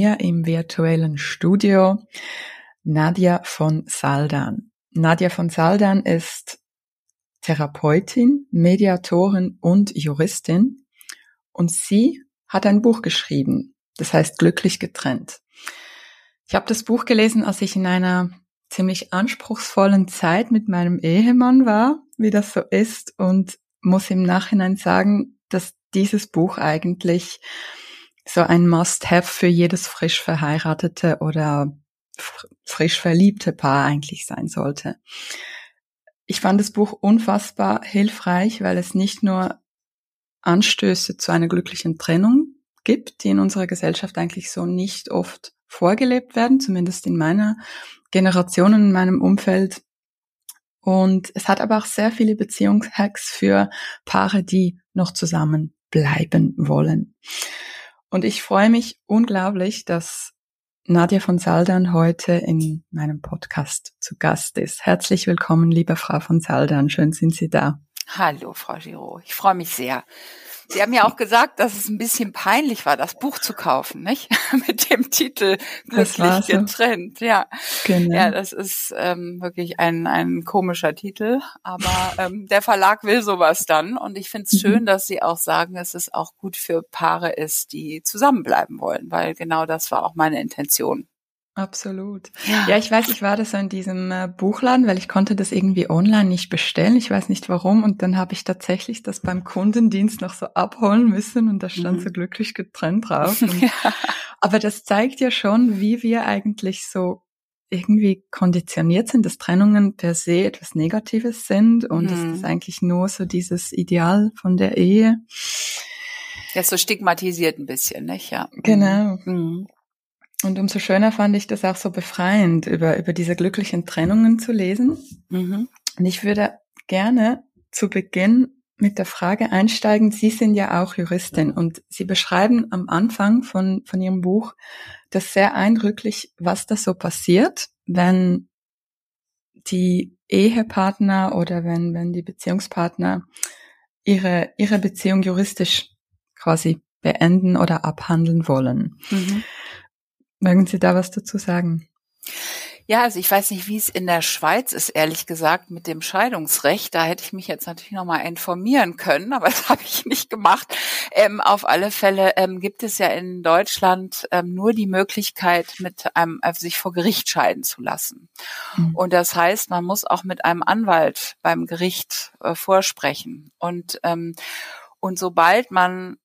Hier im virtuellen Studio Nadja von Saldan. Nadja von Saldan ist Therapeutin, Mediatorin und Juristin und sie hat ein Buch geschrieben, das heißt Glücklich getrennt. Ich habe das Buch gelesen, als ich in einer ziemlich anspruchsvollen Zeit mit meinem Ehemann war, wie das so ist, und muss im Nachhinein sagen, dass dieses Buch eigentlich so ein Must-Have für jedes frisch verheiratete oder frisch verliebte Paar eigentlich sein sollte. Ich fand das Buch unfassbar hilfreich, weil es nicht nur Anstöße zu einer glücklichen Trennung gibt, die in unserer Gesellschaft eigentlich so nicht oft vorgelebt werden, zumindest in meiner Generation, in meinem Umfeld. Und es hat aber auch sehr viele Beziehungshacks für Paare, die noch zusammen bleiben wollen. Und ich freue mich unglaublich, dass Nadja von Saldan heute in meinem Podcast zu Gast ist. Herzlich willkommen, liebe Frau von Saldan. Schön sind Sie da. Hallo, Frau Giro. Ich freue mich sehr. Sie haben ja auch gesagt, dass es ein bisschen peinlich war, das Buch zu kaufen, nicht? Mit dem Titel Glücklich so. getrennt. Ja, genau. ja, das ist ähm, wirklich ein ein komischer Titel, aber ähm, der Verlag will sowas dann und ich finde es mhm. schön, dass Sie auch sagen, dass es auch gut für Paare ist, die zusammenbleiben wollen, weil genau das war auch meine Intention. Absolut. Ja. ja, ich weiß, ich war das so in diesem äh, Buchladen, weil ich konnte das irgendwie online nicht bestellen. Ich weiß nicht warum. Und dann habe ich tatsächlich das beim Kundendienst noch so abholen müssen und da stand mhm. so glücklich getrennt drauf. Und, ja. Aber das zeigt ja schon, wie wir eigentlich so irgendwie konditioniert sind, dass Trennungen per se etwas Negatives sind und mhm. es ist eigentlich nur so dieses Ideal von der Ehe. Ja, so stigmatisiert ein bisschen, nicht? Ja. Genau. Mhm. Und umso schöner fand ich das auch so befreiend, über, über diese glücklichen Trennungen zu lesen. Mhm. Und ich würde gerne zu Beginn mit der Frage einsteigen, Sie sind ja auch Juristin und Sie beschreiben am Anfang von, von Ihrem Buch das sehr eindrücklich, was da so passiert, wenn die Ehepartner oder wenn, wenn die Beziehungspartner ihre, ihre Beziehung juristisch quasi beenden oder abhandeln wollen. Mhm. Mögen Sie da was dazu sagen? Ja, also ich weiß nicht, wie es in der Schweiz ist, ehrlich gesagt, mit dem Scheidungsrecht. Da hätte ich mich jetzt natürlich nochmal informieren können, aber das habe ich nicht gemacht. Ähm, auf alle Fälle ähm, gibt es ja in Deutschland ähm, nur die Möglichkeit, mit einem äh, sich vor Gericht scheiden zu lassen. Mhm. Und das heißt, man muss auch mit einem Anwalt beim Gericht äh, vorsprechen. Und ähm, und sobald man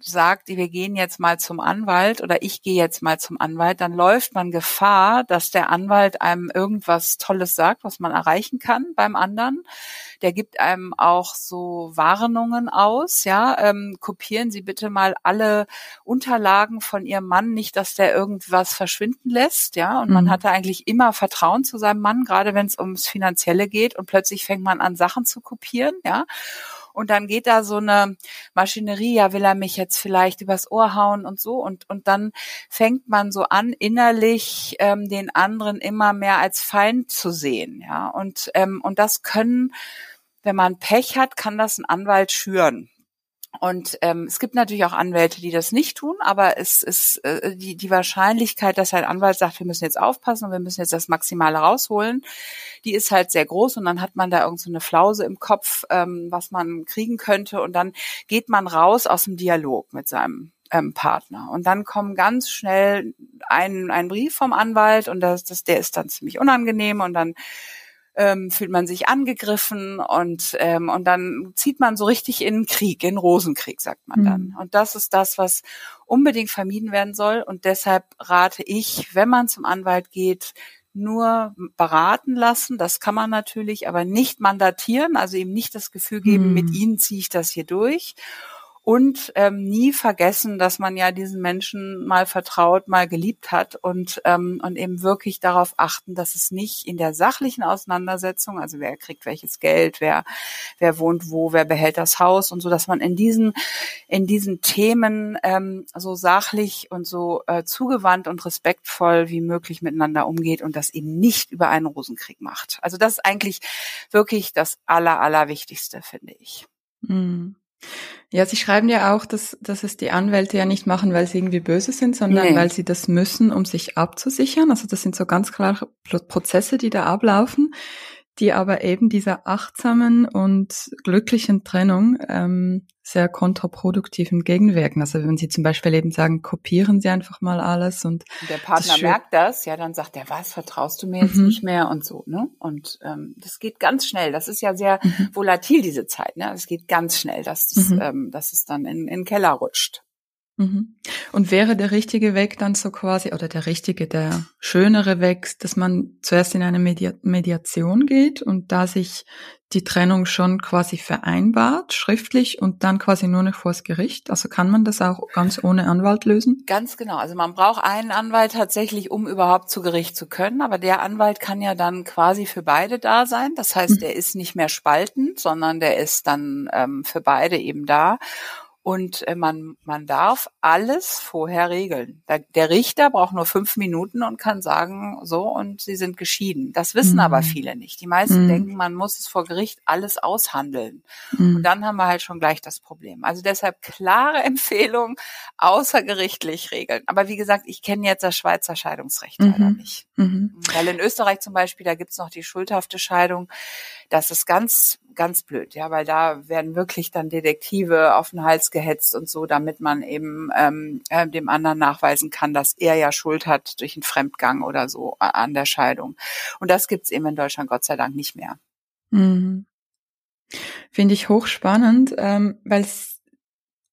sagt, wir gehen jetzt mal zum Anwalt oder ich gehe jetzt mal zum Anwalt, dann läuft man Gefahr, dass der Anwalt einem irgendwas Tolles sagt, was man erreichen kann beim anderen. Der gibt einem auch so Warnungen aus, ja, ähm, kopieren Sie bitte mal alle Unterlagen von Ihrem Mann, nicht, dass der irgendwas verschwinden lässt, ja. Und mhm. man hatte eigentlich immer Vertrauen zu seinem Mann, gerade wenn es ums Finanzielle geht und plötzlich fängt man an, Sachen zu kopieren, ja. Und dann geht da so eine Maschinerie, ja, will er mich jetzt vielleicht übers Ohr hauen und so. Und, und dann fängt man so an, innerlich ähm, den anderen immer mehr als Feind zu sehen. Ja, und, ähm, und das können, wenn man Pech hat, kann das ein Anwalt schüren. Und ähm, es gibt natürlich auch Anwälte, die das nicht tun, aber es ist äh, die, die Wahrscheinlichkeit, dass ein Anwalt sagt, wir müssen jetzt aufpassen und wir müssen jetzt das Maximale rausholen, die ist halt sehr groß und dann hat man da irgend so eine Flause im Kopf, ähm, was man kriegen könnte und dann geht man raus aus dem Dialog mit seinem ähm, Partner. Und dann kommen ganz schnell ein, ein Brief vom Anwalt und das, das, der ist dann ziemlich unangenehm und dann ähm, fühlt man sich angegriffen und ähm, und dann zieht man so richtig in Krieg, in Rosenkrieg, sagt man dann. Mhm. Und das ist das, was unbedingt vermieden werden soll. Und deshalb rate ich, wenn man zum Anwalt geht, nur beraten lassen. Das kann man natürlich, aber nicht mandatieren, also ihm nicht das Gefühl geben, mhm. mit ihnen ziehe ich das hier durch und ähm, nie vergessen, dass man ja diesen Menschen mal vertraut, mal geliebt hat und ähm, und eben wirklich darauf achten, dass es nicht in der sachlichen Auseinandersetzung, also wer kriegt welches Geld, wer wer wohnt wo, wer behält das Haus und so, dass man in diesen in diesen Themen ähm, so sachlich und so äh, zugewandt und respektvoll wie möglich miteinander umgeht und das eben nicht über einen Rosenkrieg macht. Also das ist eigentlich wirklich das aller allerwichtigste, finde ich. Mhm. Ja, Sie schreiben ja auch, dass, dass es die Anwälte ja nicht machen, weil sie irgendwie böse sind, sondern nee. weil sie das müssen, um sich abzusichern. Also das sind so ganz klare Prozesse, die da ablaufen die aber eben dieser achtsamen und glücklichen Trennung ähm, sehr kontraproduktiv entgegenwirken. Also wenn Sie zum Beispiel eben sagen, kopieren Sie einfach mal alles und der Partner das merkt das, ja, dann sagt er, was, vertraust du mir jetzt mhm. nicht mehr und so, ne? Und ähm, das geht ganz schnell. Das ist ja sehr mhm. volatil diese Zeit, ne? Es geht ganz schnell, dass das, mhm. ähm, dass es dann in, in den Keller rutscht. Mhm. Und wäre der richtige Weg dann so quasi, oder der richtige, der schönere Weg, dass man zuerst in eine Media Mediation geht und da sich die Trennung schon quasi vereinbart, schriftlich und dann quasi nur noch vors Gericht? Also kann man das auch ganz ohne Anwalt lösen? Ganz genau. Also man braucht einen Anwalt tatsächlich, um überhaupt zu Gericht zu können. Aber der Anwalt kann ja dann quasi für beide da sein. Das heißt, mhm. der ist nicht mehr spaltend, sondern der ist dann ähm, für beide eben da. Und äh, man, man darf alles vorher regeln. Der Richter braucht nur fünf Minuten und kann sagen, so, und sie sind geschieden. Das wissen mhm. aber viele nicht. Die meisten mhm. denken, man muss es vor Gericht alles aushandeln. Mhm. Und dann haben wir halt schon gleich das Problem. Also deshalb klare Empfehlung, außergerichtlich regeln. Aber wie gesagt, ich kenne jetzt das Schweizer Scheidungsrecht leider mhm. nicht. Mhm. Weil in Österreich zum Beispiel, da gibt's noch die schuldhafte Scheidung. Das ist ganz ganz blöd, ja, weil da werden wirklich dann Detektive auf den Hals gehetzt und so, damit man eben ähm, äh, dem anderen nachweisen kann, dass er ja Schuld hat durch einen Fremdgang oder so an der Scheidung. Und das gibt's eben in Deutschland Gott sei Dank nicht mehr. Mhm. Finde ich hochspannend, ähm, weil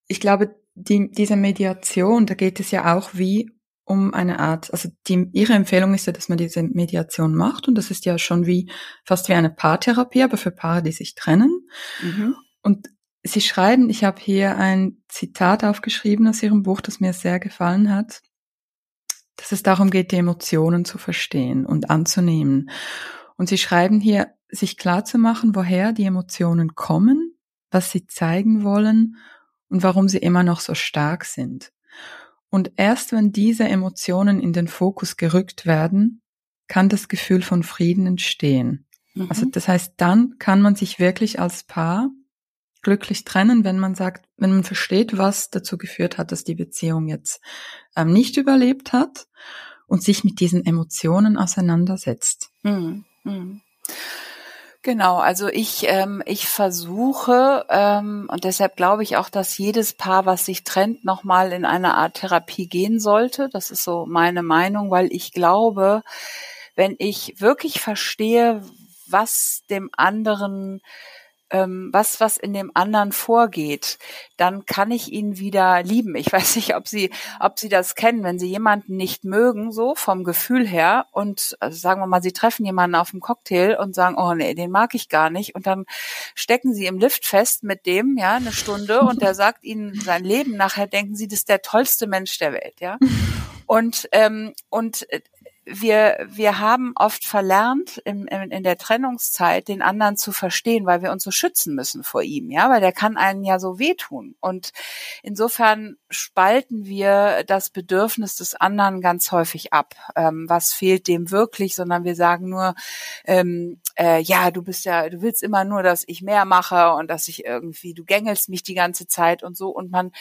ich glaube, die, diese Mediation, da geht es ja auch wie um eine Art, also die, ihre Empfehlung ist ja, dass man diese Mediation macht und das ist ja schon wie fast wie eine Paartherapie, aber für Paare, die sich trennen. Mhm. Und Sie schreiben, ich habe hier ein Zitat aufgeschrieben aus Ihrem Buch, das mir sehr gefallen hat, dass es darum geht, die Emotionen zu verstehen und anzunehmen. Und Sie schreiben hier, sich klar zu machen, woher die Emotionen kommen, was sie zeigen wollen und warum sie immer noch so stark sind. Und erst wenn diese Emotionen in den Fokus gerückt werden, kann das Gefühl von Frieden entstehen. Mhm. Also das heißt, dann kann man sich wirklich als Paar glücklich trennen, wenn man sagt, wenn man versteht, was dazu geführt hat, dass die Beziehung jetzt ähm, nicht überlebt hat und sich mit diesen Emotionen auseinandersetzt. Mhm. Mhm. Genau, also ich, ähm, ich versuche, ähm, und deshalb glaube ich auch, dass jedes Paar, was sich trennt, nochmal in eine Art Therapie gehen sollte. Das ist so meine Meinung, weil ich glaube, wenn ich wirklich verstehe, was dem anderen was, was in dem anderen vorgeht, dann kann ich ihn wieder lieben. Ich weiß nicht, ob Sie, ob Sie das kennen, wenn Sie jemanden nicht mögen, so vom Gefühl her, und also sagen wir mal, Sie treffen jemanden auf dem Cocktail und sagen, oh nee, den mag ich gar nicht, und dann stecken Sie im Lift fest mit dem, ja, eine Stunde, und der sagt Ihnen sein Leben. Nachher denken Sie, das ist der tollste Mensch der Welt, ja. Und ähm, und wir, wir haben oft verlernt, in, in, in der Trennungszeit den anderen zu verstehen, weil wir uns so schützen müssen vor ihm, ja, weil der kann einen ja so wehtun. Und insofern spalten wir das Bedürfnis des anderen ganz häufig ab. Ähm, was fehlt dem wirklich, sondern wir sagen nur, ähm, äh, ja, du bist ja, du willst immer nur, dass ich mehr mache und dass ich irgendwie, du gängelst mich die ganze Zeit und so. Und man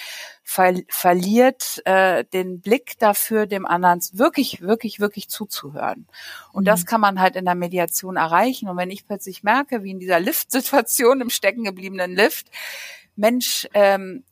ver verliert äh, den Blick dafür, dem anderen wirklich, wirklich, wirklich zuzuhören. Und mhm. das kann man halt in der Mediation erreichen. Und wenn ich plötzlich merke, wie in dieser Lift-Situation im stecken gebliebenen Lift, Mensch, ähm,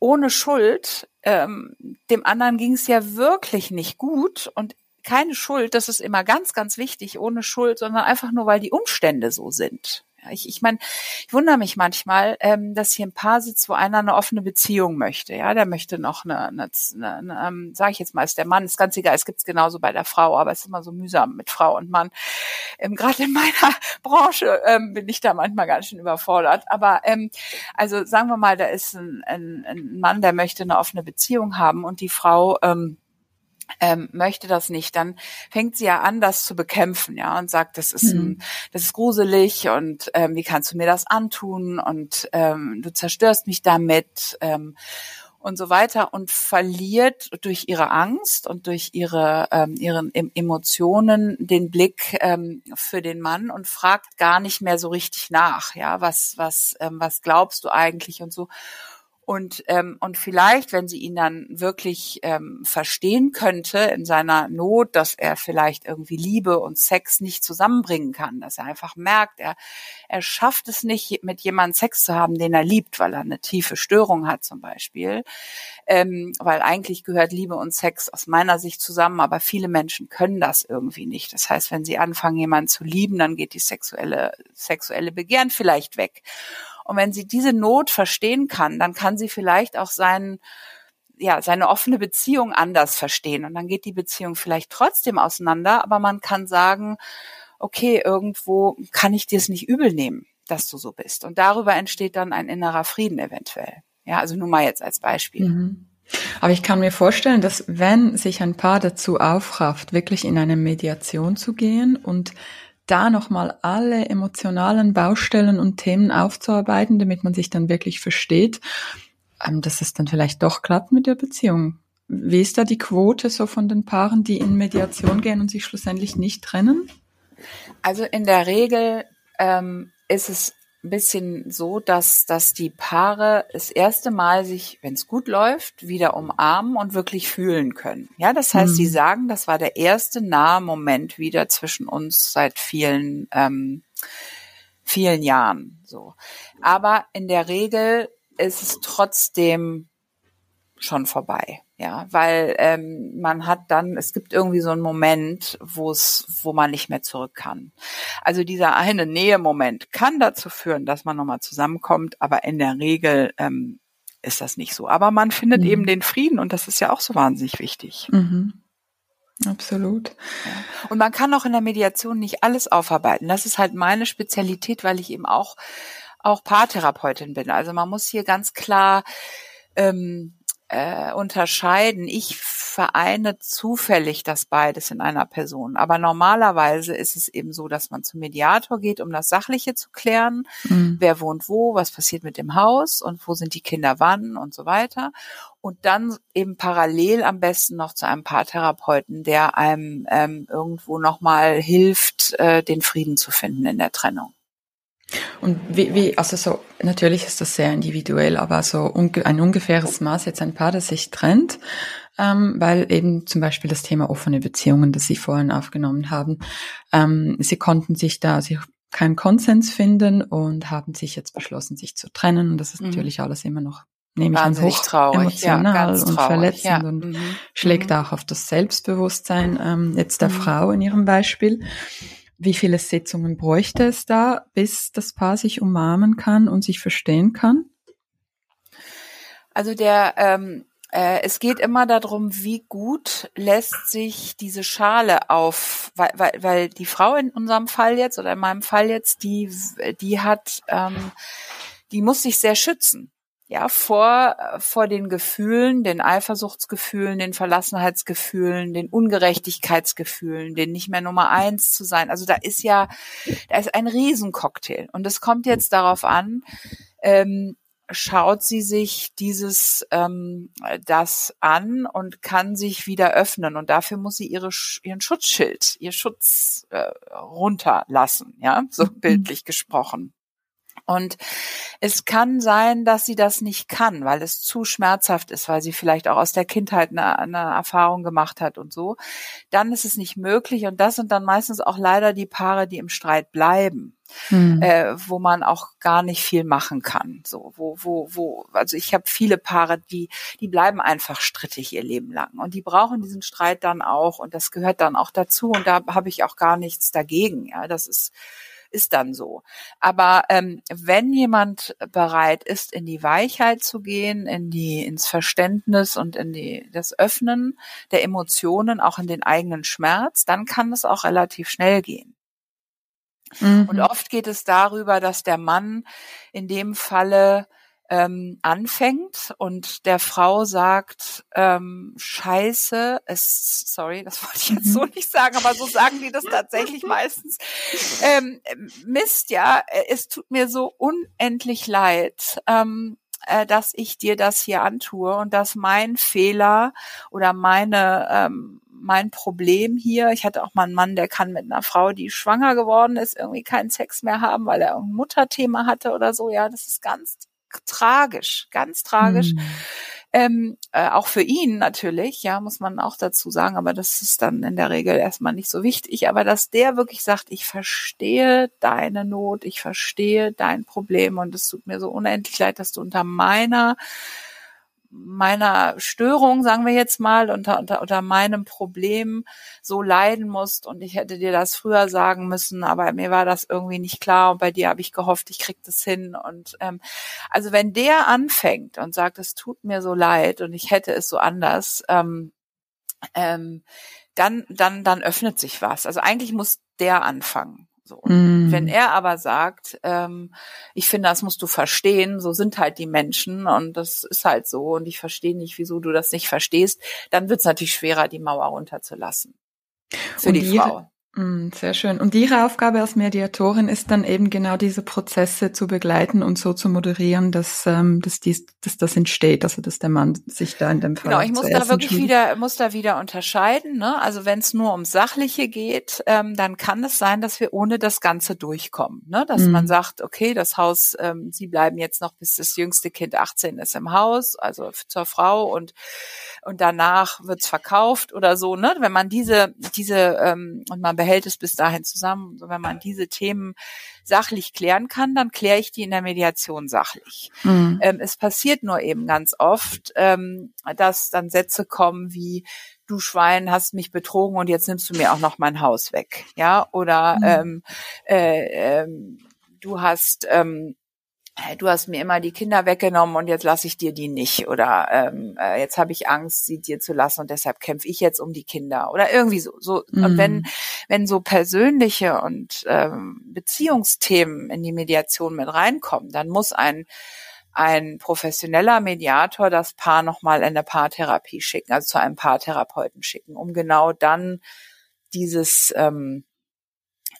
ohne Schuld, ähm, dem anderen ging es ja wirklich nicht gut und keine Schuld, das ist immer ganz, ganz wichtig, ohne Schuld, sondern einfach nur, weil die Umstände so sind. Ich, ich meine, ich wundere mich manchmal, ähm, dass hier ein Paar sitzt, wo einer eine offene Beziehung möchte. Ja, der möchte noch eine, eine, eine, eine ähm, sage ich jetzt mal, ist der Mann, ist ganz egal, es gibt's genauso bei der Frau, aber es ist immer so mühsam mit Frau und Mann. Ähm, Gerade in meiner Branche ähm, bin ich da manchmal ganz schön überfordert. Aber ähm, also sagen wir mal, da ist ein, ein, ein Mann, der möchte eine offene Beziehung haben und die Frau ähm, ähm, möchte das nicht, dann fängt sie ja an, das zu bekämpfen, ja, und sagt, das ist, mhm. ein, das ist gruselig und ähm, wie kannst du mir das antun und ähm, du zerstörst mich damit ähm, und so weiter und verliert durch ihre Angst und durch ihre ähm, ihren Emotionen den Blick ähm, für den Mann und fragt gar nicht mehr so richtig nach, ja, was was ähm, was glaubst du eigentlich und so und, ähm, und vielleicht, wenn sie ihn dann wirklich ähm, verstehen könnte in seiner Not, dass er vielleicht irgendwie Liebe und Sex nicht zusammenbringen kann, dass er einfach merkt, er, er schafft es nicht, mit jemandem Sex zu haben, den er liebt, weil er eine tiefe Störung hat zum Beispiel. Ähm, weil eigentlich gehört Liebe und Sex aus meiner Sicht zusammen, aber viele Menschen können das irgendwie nicht. Das heißt, wenn sie anfangen, jemanden zu lieben, dann geht die sexuelle, sexuelle Begehren vielleicht weg. Und wenn sie diese Not verstehen kann, dann kann sie vielleicht auch seinen ja, seine offene Beziehung anders verstehen. Und dann geht die Beziehung vielleicht trotzdem auseinander, aber man kann sagen, okay, irgendwo kann ich dir es nicht übel nehmen, dass du so bist. Und darüber entsteht dann ein innerer Frieden eventuell. Ja, also nur mal jetzt als Beispiel. Mhm. Aber ich kann mir vorstellen, dass wenn sich ein Paar dazu aufrafft, wirklich in eine Mediation zu gehen und da nochmal alle emotionalen Baustellen und Themen aufzuarbeiten, damit man sich dann wirklich versteht, ähm, dass es dann vielleicht doch klappt mit der Beziehung. Wie ist da die Quote so von den Paaren, die in Mediation gehen und sich schlussendlich nicht trennen? Also in der Regel ähm, ist es ein bisschen so, dass, dass die Paare das erste Mal sich, wenn es gut läuft, wieder umarmen und wirklich fühlen können. Ja, das heißt, mhm. sie sagen, das war der erste nahe Moment wieder zwischen uns seit vielen, ähm, vielen Jahren. So. Aber in der Regel ist es trotzdem schon vorbei. Ja, weil ähm, man hat dann, es gibt irgendwie so einen Moment, wo es, wo man nicht mehr zurück kann. Also dieser eine Nähe-Moment kann dazu führen, dass man nochmal zusammenkommt, aber in der Regel ähm, ist das nicht so. Aber man findet mhm. eben den Frieden und das ist ja auch so wahnsinnig wichtig. Mhm. Absolut. Ja. Und man kann auch in der Mediation nicht alles aufarbeiten. Das ist halt meine Spezialität, weil ich eben auch auch Paartherapeutin bin. Also man muss hier ganz klar ähm, äh, unterscheiden. Ich vereine zufällig das beides in einer Person. Aber normalerweise ist es eben so, dass man zum Mediator geht, um das Sachliche zu klären. Mhm. Wer wohnt wo, was passiert mit dem Haus und wo sind die Kinder wann und so weiter. Und dann eben parallel am besten noch zu einem Paartherapeuten, der einem ähm, irgendwo nochmal hilft, äh, den Frieden zu finden in der Trennung. Und wie, wie, also so, natürlich ist das sehr individuell, aber so ein ungefähres Maß jetzt ein Paar, das sich trennt, ähm, weil eben zum Beispiel das Thema offene Beziehungen, das Sie vorhin aufgenommen haben, ähm, Sie konnten sich da, Sie keinen Konsens finden und haben sich jetzt beschlossen, sich zu trennen. Und das ist mhm. natürlich alles immer noch, nehme ich an, hoch traurig. emotional ja, und traurig. verletzend ja. und mhm. schlägt mhm. auch auf das Selbstbewusstsein ähm, jetzt der mhm. Frau in ihrem Beispiel. Wie viele Sitzungen bräuchte es da, bis das Paar sich umarmen kann und sich verstehen kann? Also der ähm, äh, es geht immer darum, wie gut lässt sich diese Schale auf, weil, weil, weil die Frau in unserem Fall jetzt oder in meinem Fall jetzt, die, die hat, ähm, die muss sich sehr schützen. Ja, vor, vor den Gefühlen, den Eifersuchtsgefühlen, den Verlassenheitsgefühlen, den Ungerechtigkeitsgefühlen, den nicht mehr Nummer eins zu sein. Also da ist ja, da ist ein Riesencocktail. Und es kommt jetzt darauf an, ähm, schaut sie sich dieses ähm, das an und kann sich wieder öffnen und dafür muss sie ihre ihren Schutzschild, ihr Schutz äh, runterlassen, ja, so mhm. bildlich gesprochen. Und es kann sein, dass sie das nicht kann, weil es zu schmerzhaft ist, weil sie vielleicht auch aus der Kindheit eine, eine, Erfahrung gemacht hat und so. Dann ist es nicht möglich. Und das sind dann meistens auch leider die Paare, die im Streit bleiben. Hm. Äh, wo man auch gar nicht viel machen kann. So, wo, wo, wo, also ich habe viele Paare, die, die bleiben einfach strittig ihr Leben lang und die brauchen diesen Streit dann auch und das gehört dann auch dazu und da habe ich auch gar nichts dagegen. Ja, das ist ist dann so. Aber ähm, wenn jemand bereit ist, in die Weichheit zu gehen, in die ins Verständnis und in die das Öffnen der Emotionen, auch in den eigenen Schmerz, dann kann es auch relativ schnell gehen. Mhm. Und oft geht es darüber, dass der Mann in dem Falle ähm, anfängt und der Frau sagt, ähm, Scheiße, es, sorry, das wollte ich jetzt so mhm. nicht sagen, aber so sagen die das tatsächlich meistens. Ähm, Mist, ja, es tut mir so unendlich leid. Ähm, äh, dass ich dir das hier antue und dass mein Fehler oder meine ähm, mein Problem hier. Ich hatte auch mal einen Mann, der kann mit einer Frau, die schwanger geworden ist, irgendwie keinen Sex mehr haben, weil er ein Mutterthema hatte oder so. Ja, das ist ganz tragisch, ganz tragisch. Mhm. Ähm, äh, auch für ihn natürlich, ja, muss man auch dazu sagen, aber das ist dann in der Regel erstmal nicht so wichtig. Aber dass der wirklich sagt, ich verstehe deine Not, ich verstehe dein Problem und es tut mir so unendlich leid, dass du unter meiner meiner Störung, sagen wir jetzt mal, unter, unter, unter meinem Problem so leiden musst und ich hätte dir das früher sagen müssen, aber mir war das irgendwie nicht klar und bei dir habe ich gehofft, ich krieg das hin und ähm, also wenn der anfängt und sagt, es tut mir so leid und ich hätte es so anders, ähm, ähm, dann dann dann öffnet sich was. Also eigentlich muss der anfangen. So. Mm. Wenn er aber sagt, ähm, ich finde, das musst du verstehen, so sind halt die Menschen und das ist halt so und ich verstehe nicht, wieso du das nicht verstehst, dann wird es natürlich schwerer, die Mauer runterzulassen. Für und die Frau. Mm, sehr schön. Und Ihre Aufgabe als Mediatorin ist dann eben genau diese Prozesse zu begleiten und so zu moderieren, dass, ähm, dass, dies, dass das entsteht, also dass der Mann sich da in dem Fall. Genau, ich muss da wirklich wieder, muss da wieder unterscheiden. Ne? Also wenn es nur um Sachliche geht, ähm, dann kann es sein, dass wir ohne das Ganze durchkommen. Ne? Dass mhm. man sagt, okay, das Haus, ähm, Sie bleiben jetzt noch bis das jüngste Kind 18 ist im Haus, also zur Frau und und danach wird's verkauft oder so. Ne? Wenn man diese diese ähm, und man behält es bis dahin zusammen. So, wenn man diese Themen sachlich klären kann, dann kläre ich die in der Mediation sachlich. Mhm. Ähm, es passiert nur eben ganz oft, ähm, dass dann Sätze kommen wie du Schwein hast mich betrogen und jetzt nimmst du mir auch noch mein Haus weg, ja oder mhm. ähm, äh, ähm, du hast ähm, du hast mir immer die Kinder weggenommen und jetzt lasse ich dir die nicht oder ähm, äh, jetzt habe ich Angst, sie dir zu lassen und deshalb kämpfe ich jetzt um die Kinder oder irgendwie so. so mhm. Und wenn wenn so persönliche und ähm, Beziehungsthemen in die Mediation mit reinkommen, dann muss ein ein professioneller Mediator das Paar nochmal in eine Paartherapie schicken, also zu einem Paartherapeuten schicken, um genau dann dieses ähm,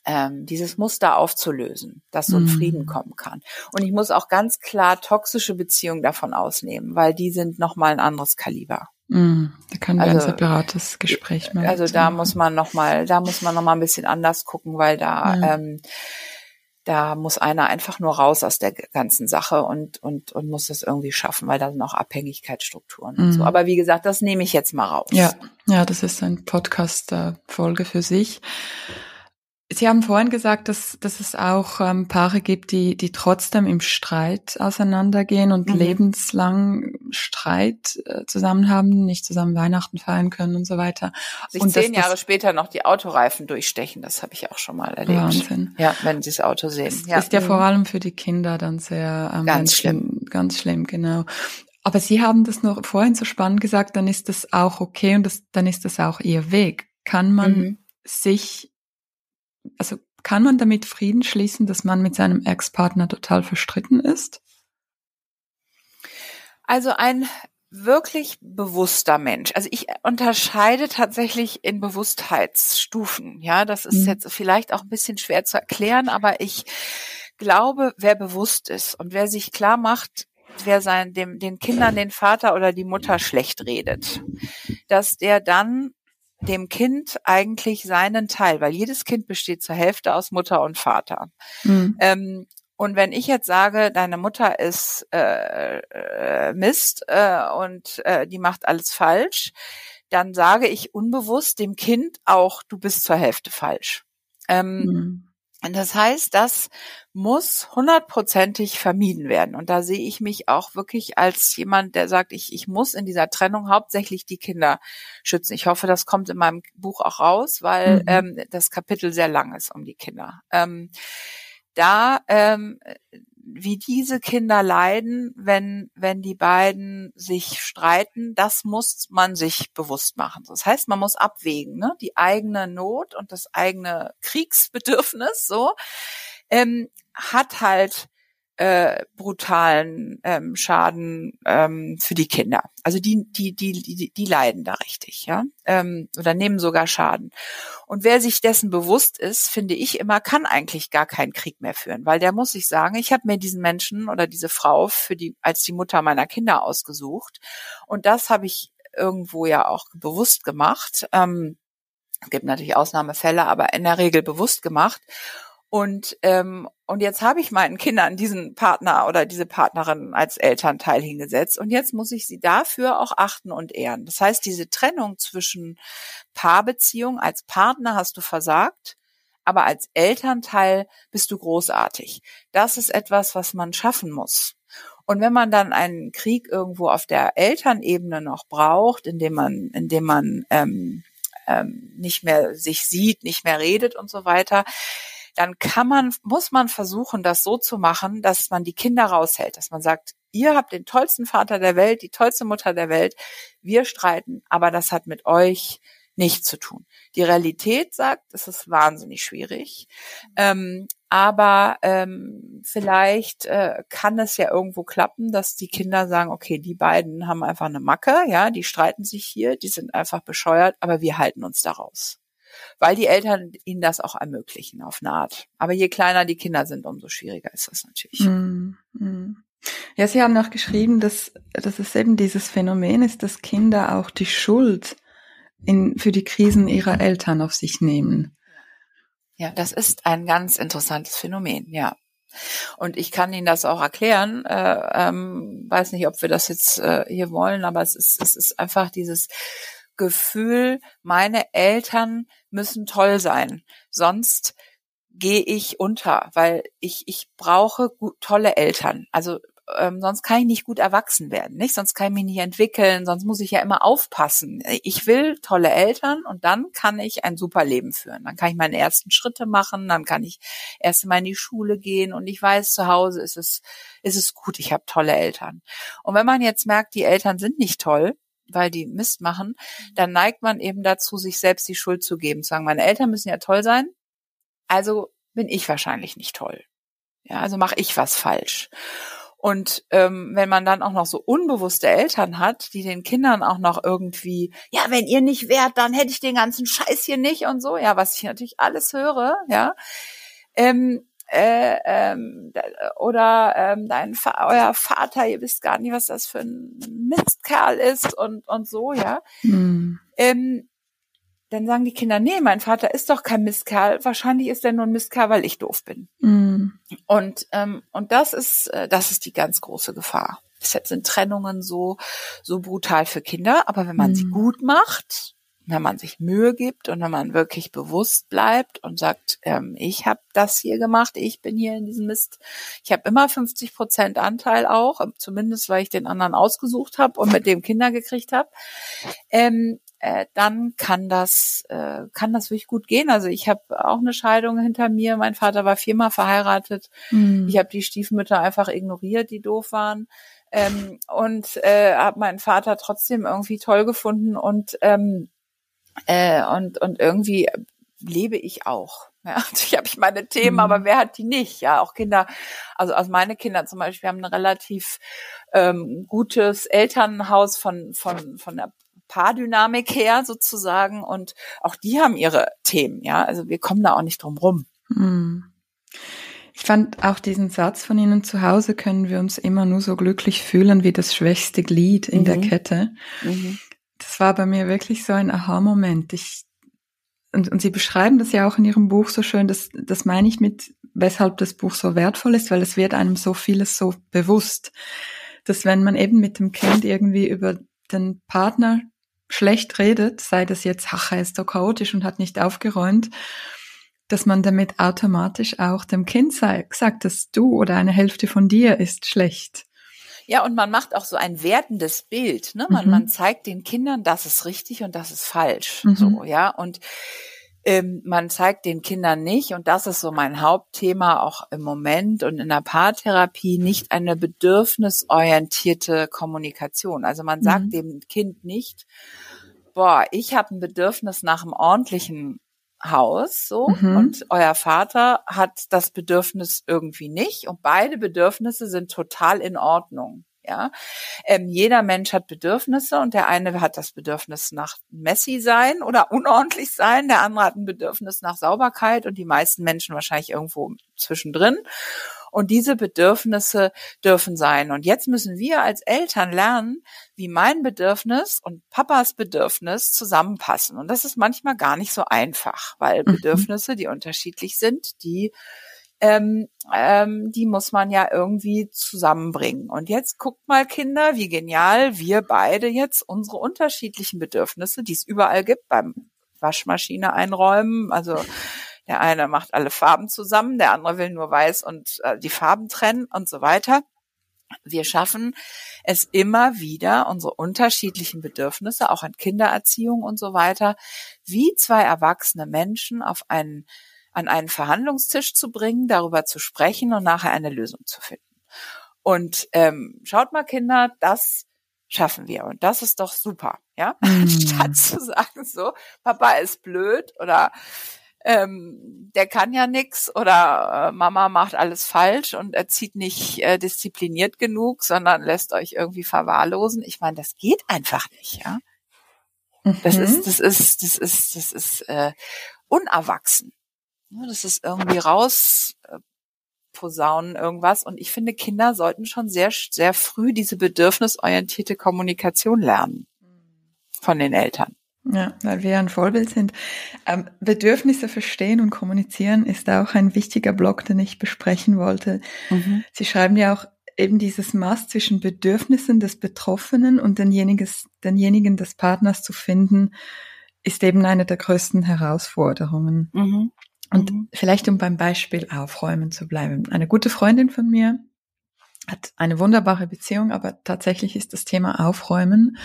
ähm, dieses Muster aufzulösen, dass so ein mhm. Frieden kommen kann. Und ich muss auch ganz klar toxische Beziehungen davon ausnehmen, weil die sind nochmal ein anderes Kaliber. Mm, da wir also, ein separates Gespräch machen. Also da muss man noch mal, da muss man noch mal ein bisschen anders gucken, weil da ja. ähm, da muss einer einfach nur raus aus der ganzen Sache und, und, und muss das irgendwie schaffen, weil da sind auch Abhängigkeitsstrukturen mhm. und so. Mhm. Aber wie gesagt, das nehme ich jetzt mal raus. Ja, ja, das ist ein Podcast-Folge für sich. Sie haben vorhin gesagt, dass, dass es auch ähm, Paare gibt, die, die trotzdem im Streit auseinandergehen und mhm. lebenslang Streit äh, zusammen haben, nicht zusammen Weihnachten feiern können und so weiter. Sich und zehn Jahre später noch die Autoreifen durchstechen, das habe ich auch schon mal erlebt. Wahnsinn. Ja, wenn sie das Auto sehen. Das ja. ist ja vor allem für die Kinder dann sehr ähm, ganz schlimm. Ganz schlimm, genau. Aber Sie haben das noch vorhin so spannend gesagt, dann ist das auch okay und das, dann ist das auch Ihr Weg. Kann man mhm. sich also kann man damit Frieden schließen, dass man mit seinem Ex-Partner total verstritten ist? Also ein wirklich bewusster Mensch. Also ich unterscheide tatsächlich in Bewusstheitsstufen. Ja, das ist mhm. jetzt vielleicht auch ein bisschen schwer zu erklären, aber ich glaube, wer bewusst ist und wer sich klar macht, wer sein, dem, den Kindern den Vater oder die Mutter schlecht redet, dass der dann dem Kind eigentlich seinen Teil, weil jedes Kind besteht zur Hälfte aus Mutter und Vater. Mhm. Ähm, und wenn ich jetzt sage, deine Mutter ist äh, äh, Mist äh, und äh, die macht alles falsch, dann sage ich unbewusst dem Kind auch, du bist zur Hälfte falsch. Ähm, mhm. Und das heißt, das muss hundertprozentig vermieden werden. Und da sehe ich mich auch wirklich als jemand, der sagt, ich, ich muss in dieser Trennung hauptsächlich die Kinder schützen. Ich hoffe, das kommt in meinem Buch auch raus, weil mhm. ähm, das Kapitel sehr lang ist um die Kinder. Ähm, da ähm, wie diese Kinder leiden, wenn, wenn die beiden sich streiten, das muss man sich bewusst machen. Das heißt, man muss abwägen, ne? die eigene Not und das eigene Kriegsbedürfnis, so, ähm, hat halt äh, brutalen ähm, Schaden ähm, für die Kinder. Also die, die, die, die, die leiden da richtig, ja, ähm, oder nehmen sogar Schaden. Und wer sich dessen bewusst ist, finde ich immer, kann eigentlich gar keinen Krieg mehr führen, weil der muss sich sagen, ich habe mir diesen Menschen oder diese Frau für die als die Mutter meiner Kinder ausgesucht und das habe ich irgendwo ja auch bewusst gemacht. Ähm, es gibt natürlich Ausnahmefälle, aber in der Regel bewusst gemacht. Und, ähm, und jetzt habe ich meinen Kindern diesen Partner oder diese Partnerin als Elternteil hingesetzt und jetzt muss ich sie dafür auch achten und ehren. Das heißt, diese Trennung zwischen Paarbeziehung, als Partner hast du versagt, aber als Elternteil bist du großartig. Das ist etwas, was man schaffen muss. Und wenn man dann einen Krieg irgendwo auf der Elternebene noch braucht, indem man, indem man ähm, ähm, nicht mehr sich sieht, nicht mehr redet und so weiter, dann kann man, muss man versuchen, das so zu machen, dass man die Kinder raushält, dass man sagt, ihr habt den tollsten Vater der Welt, die tollste Mutter der Welt, wir streiten, aber das hat mit euch nichts zu tun. Die Realität sagt, es ist wahnsinnig schwierig, ähm, aber ähm, vielleicht äh, kann es ja irgendwo klappen, dass die Kinder sagen, okay, die beiden haben einfach eine Macke, ja, die streiten sich hier, die sind einfach bescheuert, aber wir halten uns daraus weil die Eltern ihnen das auch ermöglichen auf eine Art. Aber je kleiner die Kinder sind, umso schwieriger ist das natürlich. Mm, mm. Ja, Sie haben noch geschrieben, dass, dass es eben dieses Phänomen ist, dass Kinder auch die Schuld in, für die Krisen ihrer Eltern auf sich nehmen. Ja, das ist ein ganz interessantes Phänomen, ja. Und ich kann Ihnen das auch erklären. Äh, ähm, weiß nicht, ob wir das jetzt äh, hier wollen, aber es ist, es ist einfach dieses Gefühl, meine Eltern müssen toll sein, sonst gehe ich unter, weil ich ich brauche gut, tolle Eltern. Also ähm, sonst kann ich nicht gut erwachsen werden, nicht? Sonst kann ich mich nicht entwickeln, sonst muss ich ja immer aufpassen. Ich will tolle Eltern und dann kann ich ein super Leben führen. Dann kann ich meine ersten Schritte machen, dann kann ich erst mal in die Schule gehen und ich weiß, zu Hause ist es ist es gut, ich habe tolle Eltern. Und wenn man jetzt merkt, die Eltern sind nicht toll, weil die Mist machen, mhm. dann neigt man eben dazu, sich selbst die Schuld zu geben, zu sagen, meine Eltern müssen ja toll sein, also bin ich wahrscheinlich nicht toll. Ja, also mache ich was falsch. Und ähm, wenn man dann auch noch so unbewusste Eltern hat, die den Kindern auch noch irgendwie, ja, wenn ihr nicht wärt, dann hätte ich den ganzen Scheiß hier nicht und so, ja, was ich natürlich alles höre, ja, ähm, äh, ähm, oder ähm, dein euer Vater, ihr wisst gar nicht, was das für ein Mistkerl ist und und so, ja. Mhm. Ähm, dann sagen die Kinder, nee, mein Vater ist doch kein Mistkerl. Wahrscheinlich ist er nur ein Mistkerl, weil ich doof bin. Mm. Und ähm, und das ist äh, das ist die ganz große Gefahr. Deshalb sind Trennungen so so brutal für Kinder. Aber wenn man mm. sie gut macht, wenn man sich Mühe gibt und wenn man wirklich bewusst bleibt und sagt, ähm, ich habe das hier gemacht, ich bin hier in diesem Mist. Ich habe immer 50 Prozent Anteil auch, zumindest weil ich den anderen ausgesucht habe und mit dem Kinder gekriegt habe. Ähm, äh, dann kann das äh, kann das wirklich gut gehen. Also ich habe auch eine Scheidung hinter mir. Mein Vater war viermal verheiratet. Mhm. Ich habe die Stiefmütter einfach ignoriert, die doof waren. Ähm, und äh, habe meinen Vater trotzdem irgendwie toll gefunden und ähm, äh, und und irgendwie lebe ich auch. Ja, ich habe ich meine Themen, mhm. aber wer hat die nicht? Ja, auch Kinder, also also meine Kinder zum Beispiel haben ein relativ ähm, gutes Elternhaus von von von der Paardynamik her sozusagen und auch die haben ihre Themen, ja. Also wir kommen da auch nicht drum rum. Hm. Ich fand auch diesen Satz von Ihnen zu Hause können wir uns immer nur so glücklich fühlen wie das schwächste Glied in mhm. der Kette. Mhm. Das war bei mir wirklich so ein Aha-Moment. Ich und, und Sie beschreiben das ja auch in Ihrem Buch so schön, das, das meine ich mit, weshalb das Buch so wertvoll ist, weil es wird einem so vieles so bewusst, dass wenn man eben mit dem Kind irgendwie über den Partner schlecht redet, sei das jetzt, ach, er ist so chaotisch und hat nicht aufgeräumt, dass man damit automatisch auch dem Kind sagt, dass du oder eine Hälfte von dir ist schlecht. Ja, und man macht auch so ein wertendes Bild. Ne? Man, mhm. man zeigt den Kindern, das ist richtig und das ist falsch. Mhm. So, ja. Und ähm, man zeigt den Kindern nicht, und das ist so mein Hauptthema auch im Moment und in der Paartherapie, nicht eine bedürfnisorientierte Kommunikation. Also man sagt mhm. dem Kind nicht, boah, ich habe ein Bedürfnis nach einem ordentlichen Haus so mhm. und euer Vater hat das Bedürfnis irgendwie nicht und beide Bedürfnisse sind total in Ordnung. Ja, ähm, jeder Mensch hat Bedürfnisse und der eine hat das Bedürfnis nach messy sein oder unordentlich sein, der andere hat ein Bedürfnis nach Sauberkeit und die meisten Menschen wahrscheinlich irgendwo zwischendrin. Und diese Bedürfnisse dürfen sein. Und jetzt müssen wir als Eltern lernen, wie mein Bedürfnis und Papas Bedürfnis zusammenpassen. Und das ist manchmal gar nicht so einfach, weil mhm. Bedürfnisse, die unterschiedlich sind, die ähm, ähm, die muss man ja irgendwie zusammenbringen. Und jetzt guckt mal, Kinder, wie genial wir beide jetzt unsere unterschiedlichen Bedürfnisse, die es überall gibt, beim Waschmaschine einräumen, also der eine macht alle Farben zusammen, der andere will nur weiß und äh, die Farben trennen und so weiter. Wir schaffen es immer wieder, unsere unterschiedlichen Bedürfnisse, auch an Kindererziehung und so weiter, wie zwei erwachsene Menschen auf einen an einen Verhandlungstisch zu bringen, darüber zu sprechen und nachher eine Lösung zu finden. Und ähm, schaut mal, Kinder, das schaffen wir und das ist doch super, ja, mm. statt zu sagen so, Papa ist blöd oder ähm, der kann ja nix oder äh, Mama macht alles falsch und erzieht nicht äh, diszipliniert genug, sondern lässt euch irgendwie verwahrlosen. Ich meine, das geht einfach nicht, ja. Das mhm. ist, das ist, das ist, das ist äh, unerwachsen. Das ist irgendwie raus äh, posaunen irgendwas. Und ich finde, Kinder sollten schon sehr, sehr früh diese bedürfnisorientierte Kommunikation lernen von den Eltern. Ja, weil wir ein Vorbild sind. Ähm, Bedürfnisse verstehen und kommunizieren ist auch ein wichtiger Block, den ich besprechen wollte. Mhm. Sie schreiben ja auch eben dieses Maß zwischen Bedürfnissen des Betroffenen und denjenigen, des Partners zu finden, ist eben eine der größten Herausforderungen. Mhm. Und mhm. vielleicht um beim Beispiel Aufräumen zu bleiben. Eine gute Freundin von mir hat eine wunderbare Beziehung, aber tatsächlich ist das Thema Aufräumen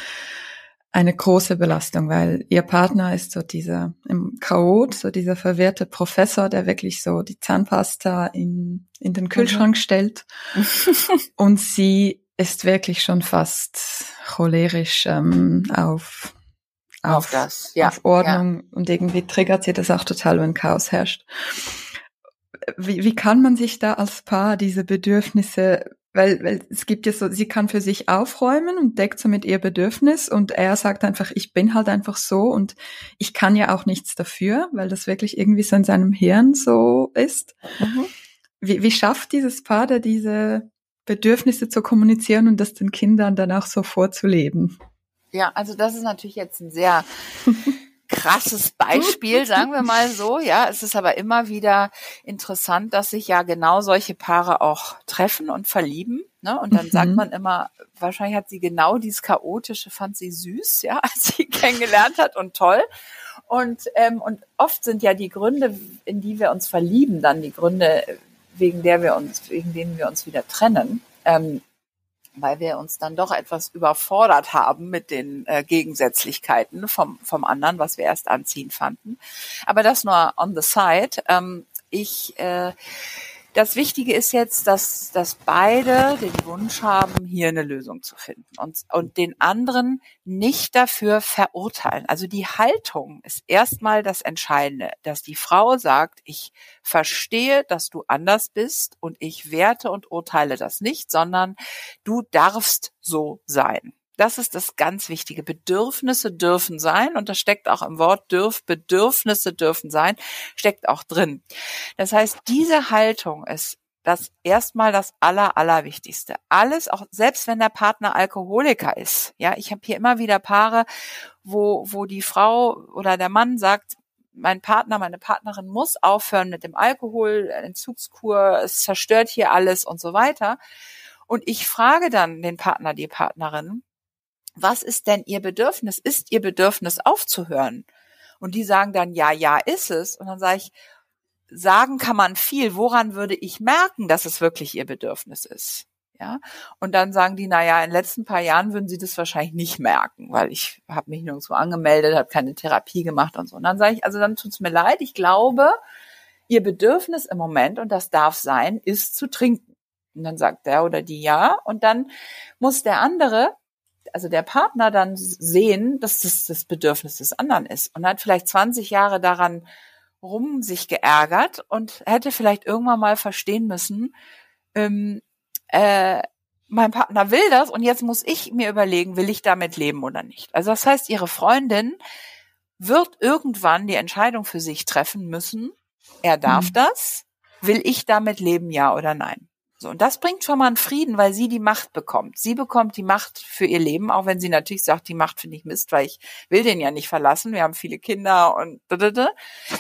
eine große Belastung, weil ihr Partner ist so dieser im Chaot, so dieser verwirrte Professor, der wirklich so die Zahnpasta in, in den Kühlschrank mhm. stellt. Und sie ist wirklich schon fast cholerisch ähm, auf auf, das, ja, auf Ordnung ja. und irgendwie triggert sie das auch total, wenn Chaos herrscht. Wie, wie kann man sich da als Paar diese Bedürfnisse, weil, weil es gibt ja so, sie kann für sich aufräumen und deckt somit ihr Bedürfnis und er sagt einfach, ich bin halt einfach so und ich kann ja auch nichts dafür, weil das wirklich irgendwie so in seinem Hirn so ist. Mhm. Wie, wie schafft dieses Paar da diese Bedürfnisse zu kommunizieren und das den Kindern dann auch so vorzuleben? Ja, also das ist natürlich jetzt ein sehr krasses Beispiel, sagen wir mal so. Ja, es ist aber immer wieder interessant, dass sich ja genau solche Paare auch treffen und verlieben. Ne? Und dann mhm. sagt man immer, wahrscheinlich hat sie genau dieses chaotische, fand sie süß, ja, als sie kennengelernt hat und toll. Und ähm, und oft sind ja die Gründe, in die wir uns verlieben, dann die Gründe, wegen der wir uns, wegen denen wir uns wieder trennen. Ähm, weil wir uns dann doch etwas überfordert haben mit den äh, Gegensätzlichkeiten vom, vom anderen, was wir erst anziehen fanden. Aber das nur on the side. Ähm, ich äh, das Wichtige ist jetzt, dass, dass beide den Wunsch haben, hier eine Lösung zu finden und, und den anderen nicht dafür verurteilen. Also die Haltung ist erstmal das Entscheidende, dass die Frau sagt, ich verstehe, dass du anders bist und ich werte und urteile das nicht, sondern du darfst so sein. Das ist das ganz Wichtige. Bedürfnisse dürfen sein und das steckt auch im Wort dürf, Bedürfnisse dürfen sein, steckt auch drin. Das heißt, diese Haltung ist das erstmal das aller, allerwichtigste. Alles, auch selbst wenn der Partner Alkoholiker ist. Ja, ich habe hier immer wieder Paare, wo, wo die Frau oder der Mann sagt, mein Partner, meine Partnerin muss aufhören mit dem Alkohol, Entzugskur, es zerstört hier alles und so weiter. Und ich frage dann den Partner, die Partnerin, was ist denn ihr Bedürfnis? Ist ihr Bedürfnis aufzuhören? Und die sagen dann, ja, ja, ist es. Und dann sage ich, sagen kann man viel. Woran würde ich merken, dass es wirklich ihr Bedürfnis ist? Ja. Und dann sagen die, na ja, in den letzten paar Jahren würden sie das wahrscheinlich nicht merken, weil ich habe mich nirgendwo angemeldet, habe keine Therapie gemacht und so. Und dann sage ich, also dann tut's mir leid, ich glaube, ihr Bedürfnis im Moment, und das darf sein, ist zu trinken. Und dann sagt der oder die ja. Und dann muss der andere also der Partner dann sehen, dass das das Bedürfnis des anderen ist und hat vielleicht 20 Jahre daran rum sich geärgert und hätte vielleicht irgendwann mal verstehen müssen, ähm, äh, mein Partner will das und jetzt muss ich mir überlegen, will ich damit leben oder nicht. Also das heißt, ihre Freundin wird irgendwann die Entscheidung für sich treffen müssen, er darf mhm. das, will ich damit leben, ja oder nein. So, und das bringt schon mal einen Frieden, weil sie die Macht bekommt. Sie bekommt die Macht für ihr Leben, auch wenn sie natürlich sagt, die Macht finde ich Mist, weil ich will den ja nicht verlassen. Wir haben viele Kinder und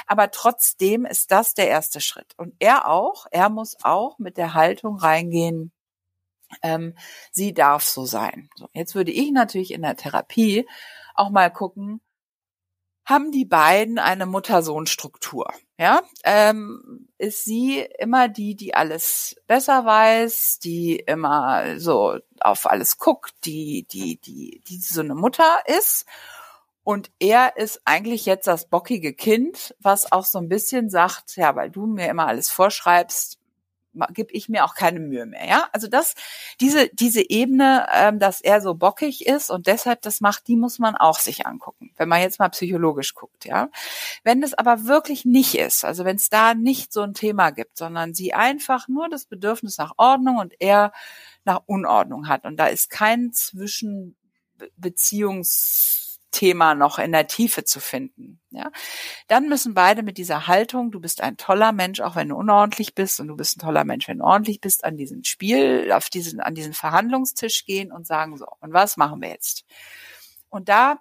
aber trotzdem ist das der erste Schritt. Und er auch, er muss auch mit der Haltung reingehen, ähm, sie darf so sein. So, jetzt würde ich natürlich in der Therapie auch mal gucken, haben die beiden eine Mutter-Sohn-Struktur. Ja, ähm, ist sie immer die, die alles besser weiß, die immer so auf alles guckt, die, die, die, die so eine Mutter ist. Und er ist eigentlich jetzt das bockige Kind, was auch so ein bisschen sagt, ja, weil du mir immer alles vorschreibst, gebe ich mir auch keine Mühe mehr. Ja, also das, diese diese Ebene, ähm, dass er so bockig ist und deshalb das macht, die muss man auch sich angucken, wenn man jetzt mal psychologisch guckt. Ja, wenn es aber wirklich nicht ist, also wenn es da nicht so ein Thema gibt, sondern sie einfach nur das Bedürfnis nach Ordnung und er nach Unordnung hat und da ist kein Zwischenbeziehungs Thema noch in der Tiefe zu finden. Ja, dann müssen beide mit dieser Haltung, du bist ein toller Mensch, auch wenn du unordentlich bist, und du bist ein toller Mensch, wenn du ordentlich bist, an diesen Spiel, auf diesen, an diesen Verhandlungstisch gehen und sagen so, und was machen wir jetzt? Und da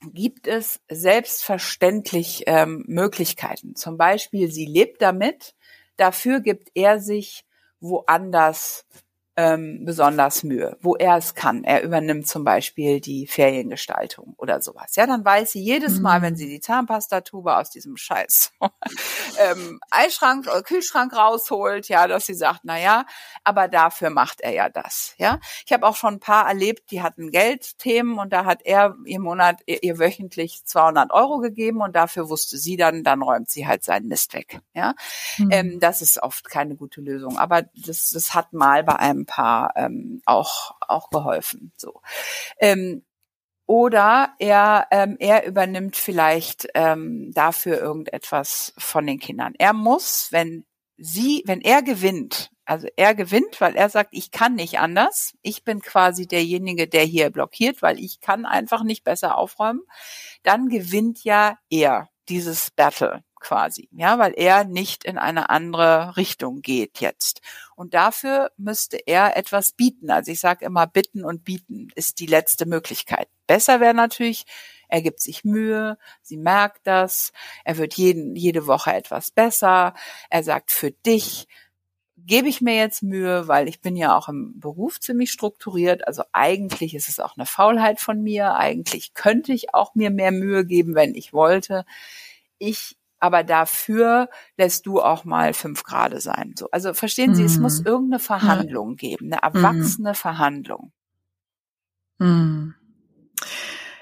gibt es selbstverständlich ähm, Möglichkeiten. Zum Beispiel, sie lebt damit, dafür gibt er sich woanders ähm, besonders Mühe, wo er es kann. Er übernimmt zum Beispiel die Feriengestaltung oder sowas. Ja, dann weiß sie jedes Mal, wenn mhm. sie die Zahnpastatube aus diesem Scheiß ähm, Eischrank oder Kühlschrank rausholt, ja, dass sie sagt, na ja, aber dafür macht er ja das. Ja, ich habe auch schon ein paar erlebt, die hatten Geldthemen und da hat er ihr Monat ihr, ihr wöchentlich 200 Euro gegeben und dafür wusste sie dann, dann räumt sie halt seinen Mist weg. Ja, mhm. ähm, das ist oft keine gute Lösung, aber das, das hat mal bei einem ein paar ähm, auch, auch geholfen. So. Ähm, oder er, ähm, er übernimmt vielleicht ähm, dafür irgendetwas von den Kindern. Er muss, wenn sie, wenn er gewinnt, also er gewinnt, weil er sagt, ich kann nicht anders. Ich bin quasi derjenige, der hier blockiert, weil ich kann einfach nicht besser aufräumen. Dann gewinnt ja er dieses Battle quasi, ja, weil er nicht in eine andere Richtung geht jetzt. Und dafür müsste er etwas bieten. Also ich sage immer, bitten und bieten ist die letzte Möglichkeit. Besser wäre natürlich, er gibt sich Mühe, sie merkt das, er wird jeden, jede Woche etwas besser, er sagt für dich, gebe ich mir jetzt Mühe, weil ich bin ja auch im Beruf ziemlich strukturiert. Also eigentlich ist es auch eine Faulheit von mir. Eigentlich könnte ich auch mir mehr Mühe geben, wenn ich wollte. Ich aber dafür lässt du auch mal fünf Grade sein. So, also verstehen Sie, mhm. es muss mhm. irgendeine Verhandlung geben, eine mhm. erwachsene mhm. Verhandlung. Mhm.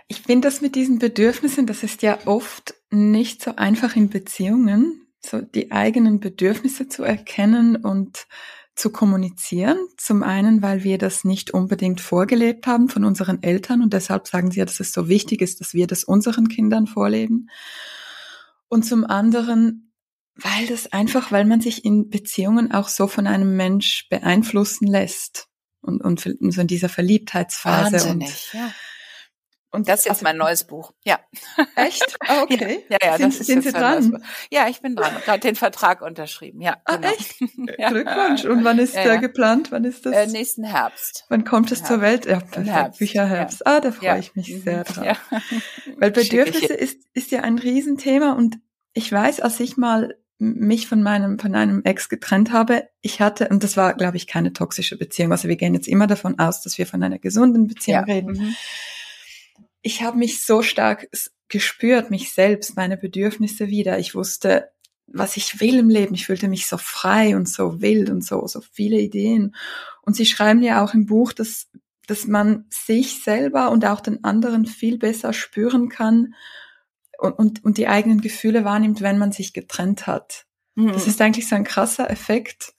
Ich finde das mit diesen Bedürfnissen, das ist ja oft nicht so einfach in Beziehungen, so die eigenen Bedürfnisse zu erkennen und zu kommunizieren. Zum einen, weil wir das nicht unbedingt vorgelebt haben von unseren Eltern und deshalb sagen sie ja, dass es so wichtig ist, dass wir das unseren Kindern vorleben. Und zum anderen, weil das einfach, weil man sich in Beziehungen auch so von einem Mensch beeinflussen lässt und, und so in dieser Verliebtheitsphase. Wahnsinnig, und, ja. Und das ist jetzt also, mein neues Buch. Ja. Echt? Oh, okay. Ja, ja, sind, das ist sind Sie dran? Ja, ich bin dran. Gerade den Vertrag unterschrieben. Ja. Ah, genau. echt? ja. Glückwunsch. Und wann ist ja, der geplant? Wann ist das? Äh, nächsten Herbst. Wann kommt es zur Welt? Ja, perfekt. Herbst. Bücherherbst. Ah, da freue ich mich mhm. sehr drauf. Ja. Weil Bedürfnisse ist, ist ja ein Riesenthema und ich weiß, als ich mal mich von meinem, von einem Ex getrennt habe, ich hatte, und das war, glaube ich, keine toxische Beziehung. Also wir gehen jetzt immer davon aus, dass wir von einer gesunden Beziehung reden. Mhm ich habe mich so stark gespürt, mich selbst, meine Bedürfnisse wieder. Ich wusste, was ich will im Leben. Ich fühlte mich so frei und so wild und so, so viele Ideen. Und sie schreiben ja auch im Buch, dass, dass man sich selber und auch den anderen viel besser spüren kann und, und, und die eigenen Gefühle wahrnimmt, wenn man sich getrennt hat. Mhm. Das ist eigentlich so ein krasser Effekt.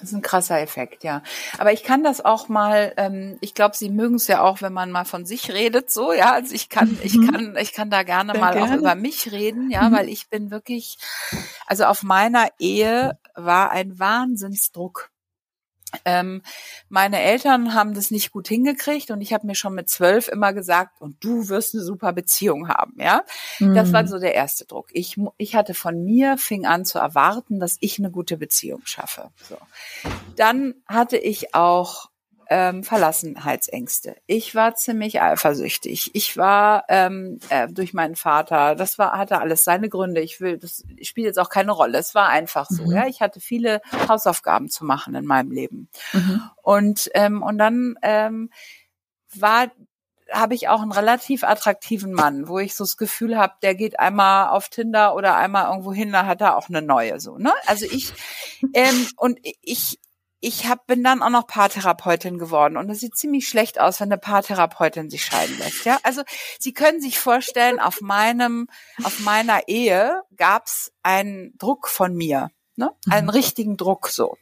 Das ist ein krasser Effekt, ja. Aber ich kann das auch mal, ähm, ich glaube, Sie mögen es ja auch, wenn man mal von sich redet, so, ja. Also ich kann, mhm. ich kann, ich kann da gerne Sehr mal gerne. auch über mich reden, ja, mhm. weil ich bin wirklich, also auf meiner Ehe war ein Wahnsinnsdruck. Ähm, meine Eltern haben das nicht gut hingekriegt und ich habe mir schon mit zwölf immer gesagt, und du wirst eine super Beziehung haben, ja. Mhm. Das war mhm. so der erste Druck. Ich, ich hatte von mir, fing an zu erwarten, dass ich eine gute Beziehung schaffe. So. Dann hatte ich auch ähm, Verlassenheitsängste. Ich war ziemlich eifersüchtig. Ich war ähm, äh, durch meinen Vater, das war hatte alles seine Gründe. Ich will, das spielt jetzt auch keine Rolle. Es war einfach so. Mhm. Ja, ich hatte viele Hausaufgaben zu machen in meinem Leben. Mhm. Und ähm, und dann ähm, war habe ich auch einen relativ attraktiven Mann, wo ich so das Gefühl habe, der geht einmal auf Tinder oder einmal irgendwo hin, da hat er auch eine neue so. Ne? Also ich ähm, und ich ich hab, bin dann auch noch Paartherapeutin geworden und es sieht ziemlich schlecht aus, wenn eine Paartherapeutin sich scheiden lässt. Ja, also Sie können sich vorstellen, auf meinem, auf meiner Ehe gab's einen Druck von mir, ne, einen mhm. richtigen Druck so.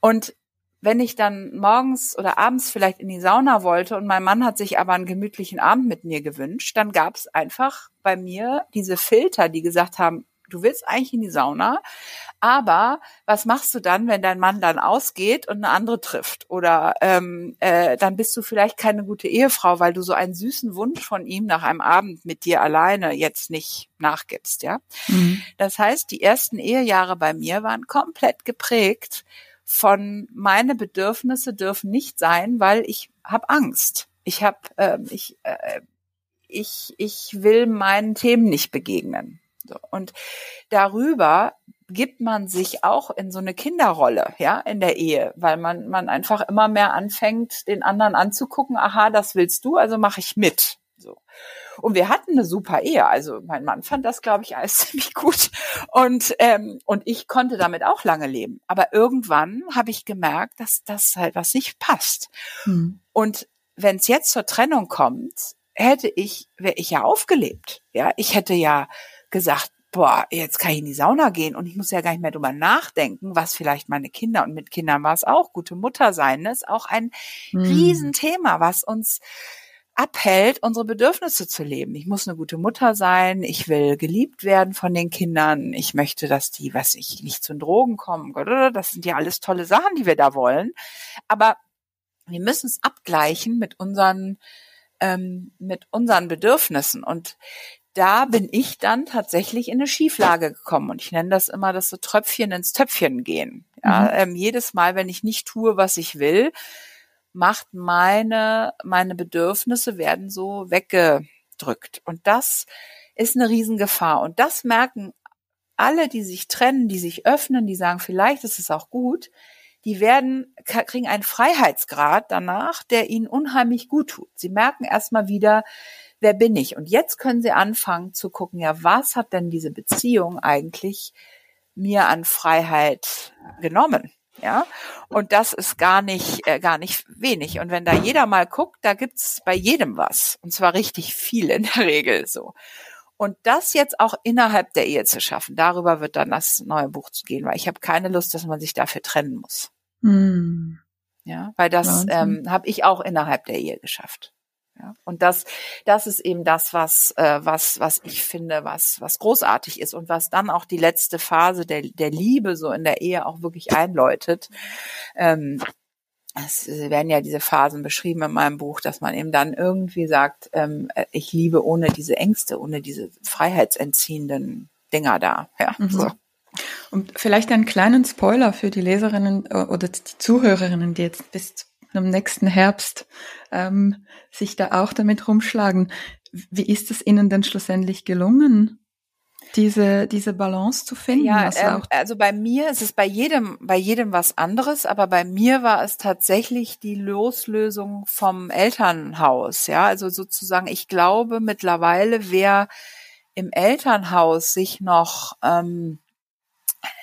Und wenn ich dann morgens oder abends vielleicht in die Sauna wollte und mein Mann hat sich aber einen gemütlichen Abend mit mir gewünscht, dann gab's einfach bei mir diese Filter, die gesagt haben, du willst eigentlich in die Sauna, aber was machst du dann, wenn dein Mann dann ausgeht und eine andere trifft? Oder ähm, äh, dann bist du vielleicht keine gute Ehefrau, weil du so einen süßen Wunsch von ihm nach einem Abend mit dir alleine jetzt nicht nachgibst, ja? Mhm. Das heißt, die ersten Ehejahre bei mir waren komplett geprägt von meine Bedürfnisse dürfen nicht sein, weil ich habe Angst. Ich habe äh, ich äh, ich ich will meinen Themen nicht begegnen. So. Und darüber gibt man sich auch in so eine Kinderrolle, ja, in der Ehe, weil man, man einfach immer mehr anfängt, den anderen anzugucken, aha, das willst du, also mache ich mit. So. Und wir hatten eine super Ehe. Also mein Mann fand das, glaube ich, alles ziemlich gut. Und, ähm, und ich konnte damit auch lange leben. Aber irgendwann habe ich gemerkt, dass das halt was nicht passt. Hm. Und wenn es jetzt zur Trennung kommt, hätte ich, wäre ich ja aufgelebt. Ja, ich hätte ja gesagt, boah, jetzt kann ich in die Sauna gehen und ich muss ja gar nicht mehr drüber nachdenken, was vielleicht meine Kinder und mit Kindern war es auch, gute Mutter sein, ne, ist auch ein hm. Riesenthema, was uns abhält, unsere Bedürfnisse zu leben. Ich muss eine gute Mutter sein, ich will geliebt werden von den Kindern, ich möchte, dass die, was ich, nicht zu den Drogen kommen, das sind ja alles tolle Sachen, die wir da wollen. Aber wir müssen es abgleichen mit unseren ähm, mit unseren Bedürfnissen. Und da bin ich dann tatsächlich in eine Schieflage gekommen. Und ich nenne das immer das so Tröpfchen ins Töpfchen gehen. Ja, mhm. ähm, jedes Mal, wenn ich nicht tue, was ich will, macht meine, meine Bedürfnisse werden so weggedrückt. Und das ist eine Riesengefahr. Und das merken alle, die sich trennen, die sich öffnen, die sagen, vielleicht ist es auch gut, die werden, kriegen einen Freiheitsgrad danach, der ihnen unheimlich gut tut. Sie merken erstmal wieder, wer bin ich? Und jetzt können sie anfangen zu gucken, ja, was hat denn diese Beziehung eigentlich mir an Freiheit genommen? Ja, und das ist gar nicht, äh, gar nicht wenig. Und wenn da jeder mal guckt, da gibt's bei jedem was. Und zwar richtig viel in der Regel so. Und das jetzt auch innerhalb der Ehe zu schaffen, darüber wird dann das neue Buch zu gehen, weil ich habe keine Lust, dass man sich dafür trennen muss. Hm. Ja, weil das ähm, habe ich auch innerhalb der Ehe geschafft. Ja, und das, das ist eben das, was, äh, was, was ich finde, was, was großartig ist und was dann auch die letzte Phase der, der Liebe so in der Ehe auch wirklich einläutet. Ähm, es werden ja diese Phasen beschrieben in meinem Buch, dass man eben dann irgendwie sagt, ähm, äh, ich liebe ohne diese Ängste, ohne diese freiheitsentziehenden Dinger da. Ja, mhm. so. Und vielleicht einen kleinen Spoiler für die Leserinnen äh, oder die Zuhörerinnen, die jetzt bis zum nächsten Herbst ähm, sich da auch damit rumschlagen. Wie ist es Ihnen denn schlussendlich gelungen? diese, diese Balance zu finden? Ja, ähm, also bei mir ist es bei jedem, bei jedem was anderes, aber bei mir war es tatsächlich die Loslösung vom Elternhaus. Ja, also sozusagen, ich glaube mittlerweile, wer im Elternhaus sich noch, ähm,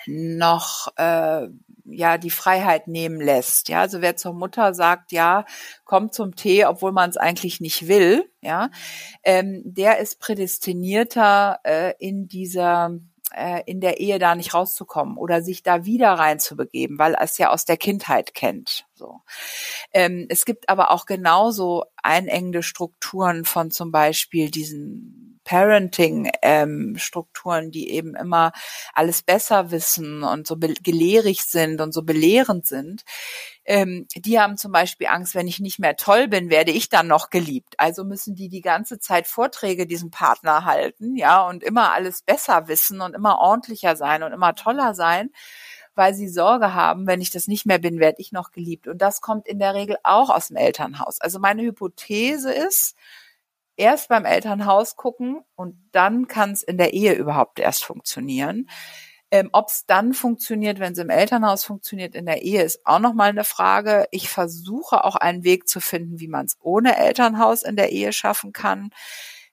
noch, äh, ja die Freiheit nehmen lässt. Ja, also wer zur Mutter sagt, ja, kommt zum Tee, obwohl man es eigentlich nicht will, ja, ähm, der ist prädestinierter äh, in dieser äh, in der Ehe da nicht rauszukommen oder sich da wieder reinzubegeben, weil er es ja aus der Kindheit kennt. So. Ähm, es gibt aber auch genauso einengende Strukturen von zum Beispiel diesen Parenting-Strukturen, ähm, die eben immer alles besser wissen und so gelehrig sind und so belehrend sind, ähm, die haben zum Beispiel Angst, wenn ich nicht mehr toll bin, werde ich dann noch geliebt. Also müssen die die ganze Zeit Vorträge diesem Partner halten, ja, und immer alles besser wissen und immer ordentlicher sein und immer toller sein weil sie Sorge haben, wenn ich das nicht mehr bin, werde ich noch geliebt. Und das kommt in der Regel auch aus dem Elternhaus. Also meine Hypothese ist, erst beim Elternhaus gucken und dann kann es in der Ehe überhaupt erst funktionieren. Ähm, Ob es dann funktioniert, wenn es im Elternhaus funktioniert, in der Ehe ist auch nochmal eine Frage. Ich versuche auch einen Weg zu finden, wie man es ohne Elternhaus in der Ehe schaffen kann.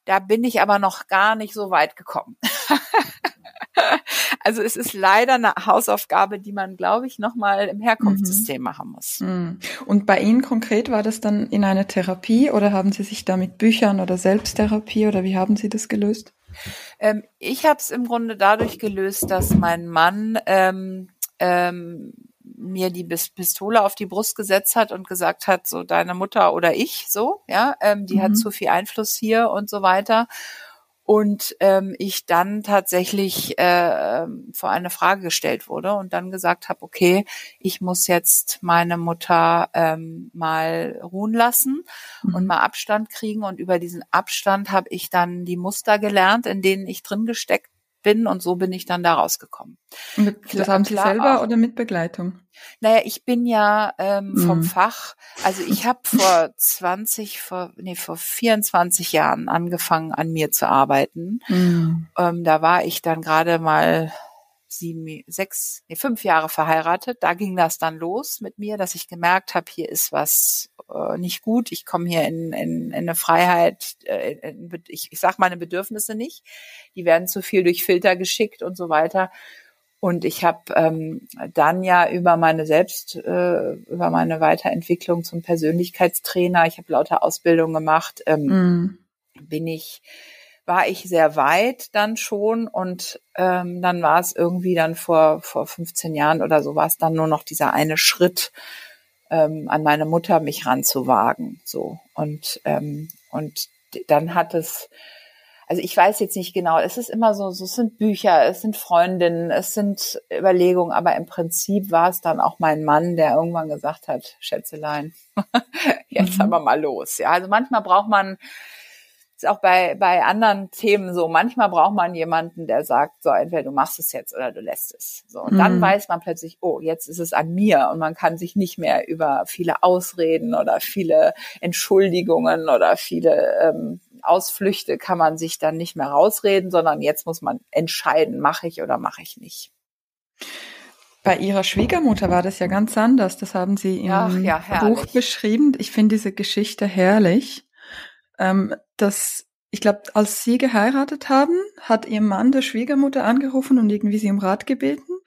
Da bin ich aber noch gar nicht so weit gekommen. also es ist leider eine Hausaufgabe, die man, glaube ich, nochmal im Herkunftssystem mhm. machen muss. Mhm. Und bei Ihnen konkret war das dann in einer Therapie oder haben Sie sich da mit Büchern oder Selbsttherapie oder wie haben Sie das gelöst? Ähm, ich habe es im Grunde dadurch gelöst, dass mein Mann ähm, ähm, mir die Pistole auf die Brust gesetzt hat und gesagt hat, so deine Mutter oder ich, so, ja, ähm, die mhm. hat zu viel Einfluss hier und so weiter und ähm, ich dann tatsächlich äh, vor eine Frage gestellt wurde und dann gesagt habe, okay, ich muss jetzt meine Mutter ähm, mal ruhen lassen mhm. und mal Abstand kriegen und über diesen Abstand habe ich dann die Muster gelernt, in denen ich drin gesteckt bin und so bin ich dann da rausgekommen. Mit, das haben Sie selber auch, oder mit Begleitung? Naja, ich bin ja ähm, vom mhm. Fach, also ich habe vor 20, vor, nee, vor 24 Jahren angefangen an mir zu arbeiten. Mhm. Ähm, da war ich dann gerade mal sieben, sechs, nee, fünf Jahre verheiratet. Da ging das dann los mit mir, dass ich gemerkt habe, hier ist was äh, nicht gut. Ich komme hier in, in, in eine Freiheit, äh, in, ich, ich sage meine Bedürfnisse nicht. Die werden zu viel durch Filter geschickt und so weiter. Und ich habe ähm, dann ja über meine Selbst, äh, über meine Weiterentwicklung zum Persönlichkeitstrainer, ich habe lauter Ausbildung gemacht, ähm, mm. bin ich war ich sehr weit dann schon und ähm, dann war es irgendwie dann vor, vor 15 Jahren oder so war es dann nur noch dieser eine Schritt ähm, an meine Mutter mich ranzuwagen so und ähm, und dann hat es also ich weiß jetzt nicht genau, es ist immer so, so es sind Bücher, es sind Freundinnen, es sind Überlegungen, aber im Prinzip war es dann auch mein Mann, der irgendwann gesagt hat, Schätzelein, jetzt mhm. aber mal los. Ja, also manchmal braucht man ist auch bei, bei anderen Themen so. Manchmal braucht man jemanden, der sagt, so, entweder du machst es jetzt oder du lässt es. So. Und mhm. dann weiß man plötzlich, oh, jetzt ist es an mir und man kann sich nicht mehr über viele Ausreden oder viele Entschuldigungen oder viele ähm, Ausflüchte kann man sich dann nicht mehr rausreden, sondern jetzt muss man entscheiden, mache ich oder mache ich nicht. Bei ihrer Schwiegermutter war das ja ganz anders. Das haben Sie im Ach, ja, Buch beschrieben. Ich finde diese Geschichte herrlich. Ähm, dass ich glaube, als Sie geheiratet haben, hat Ihr Mann der Schwiegermutter angerufen und irgendwie Sie um Rat gebeten.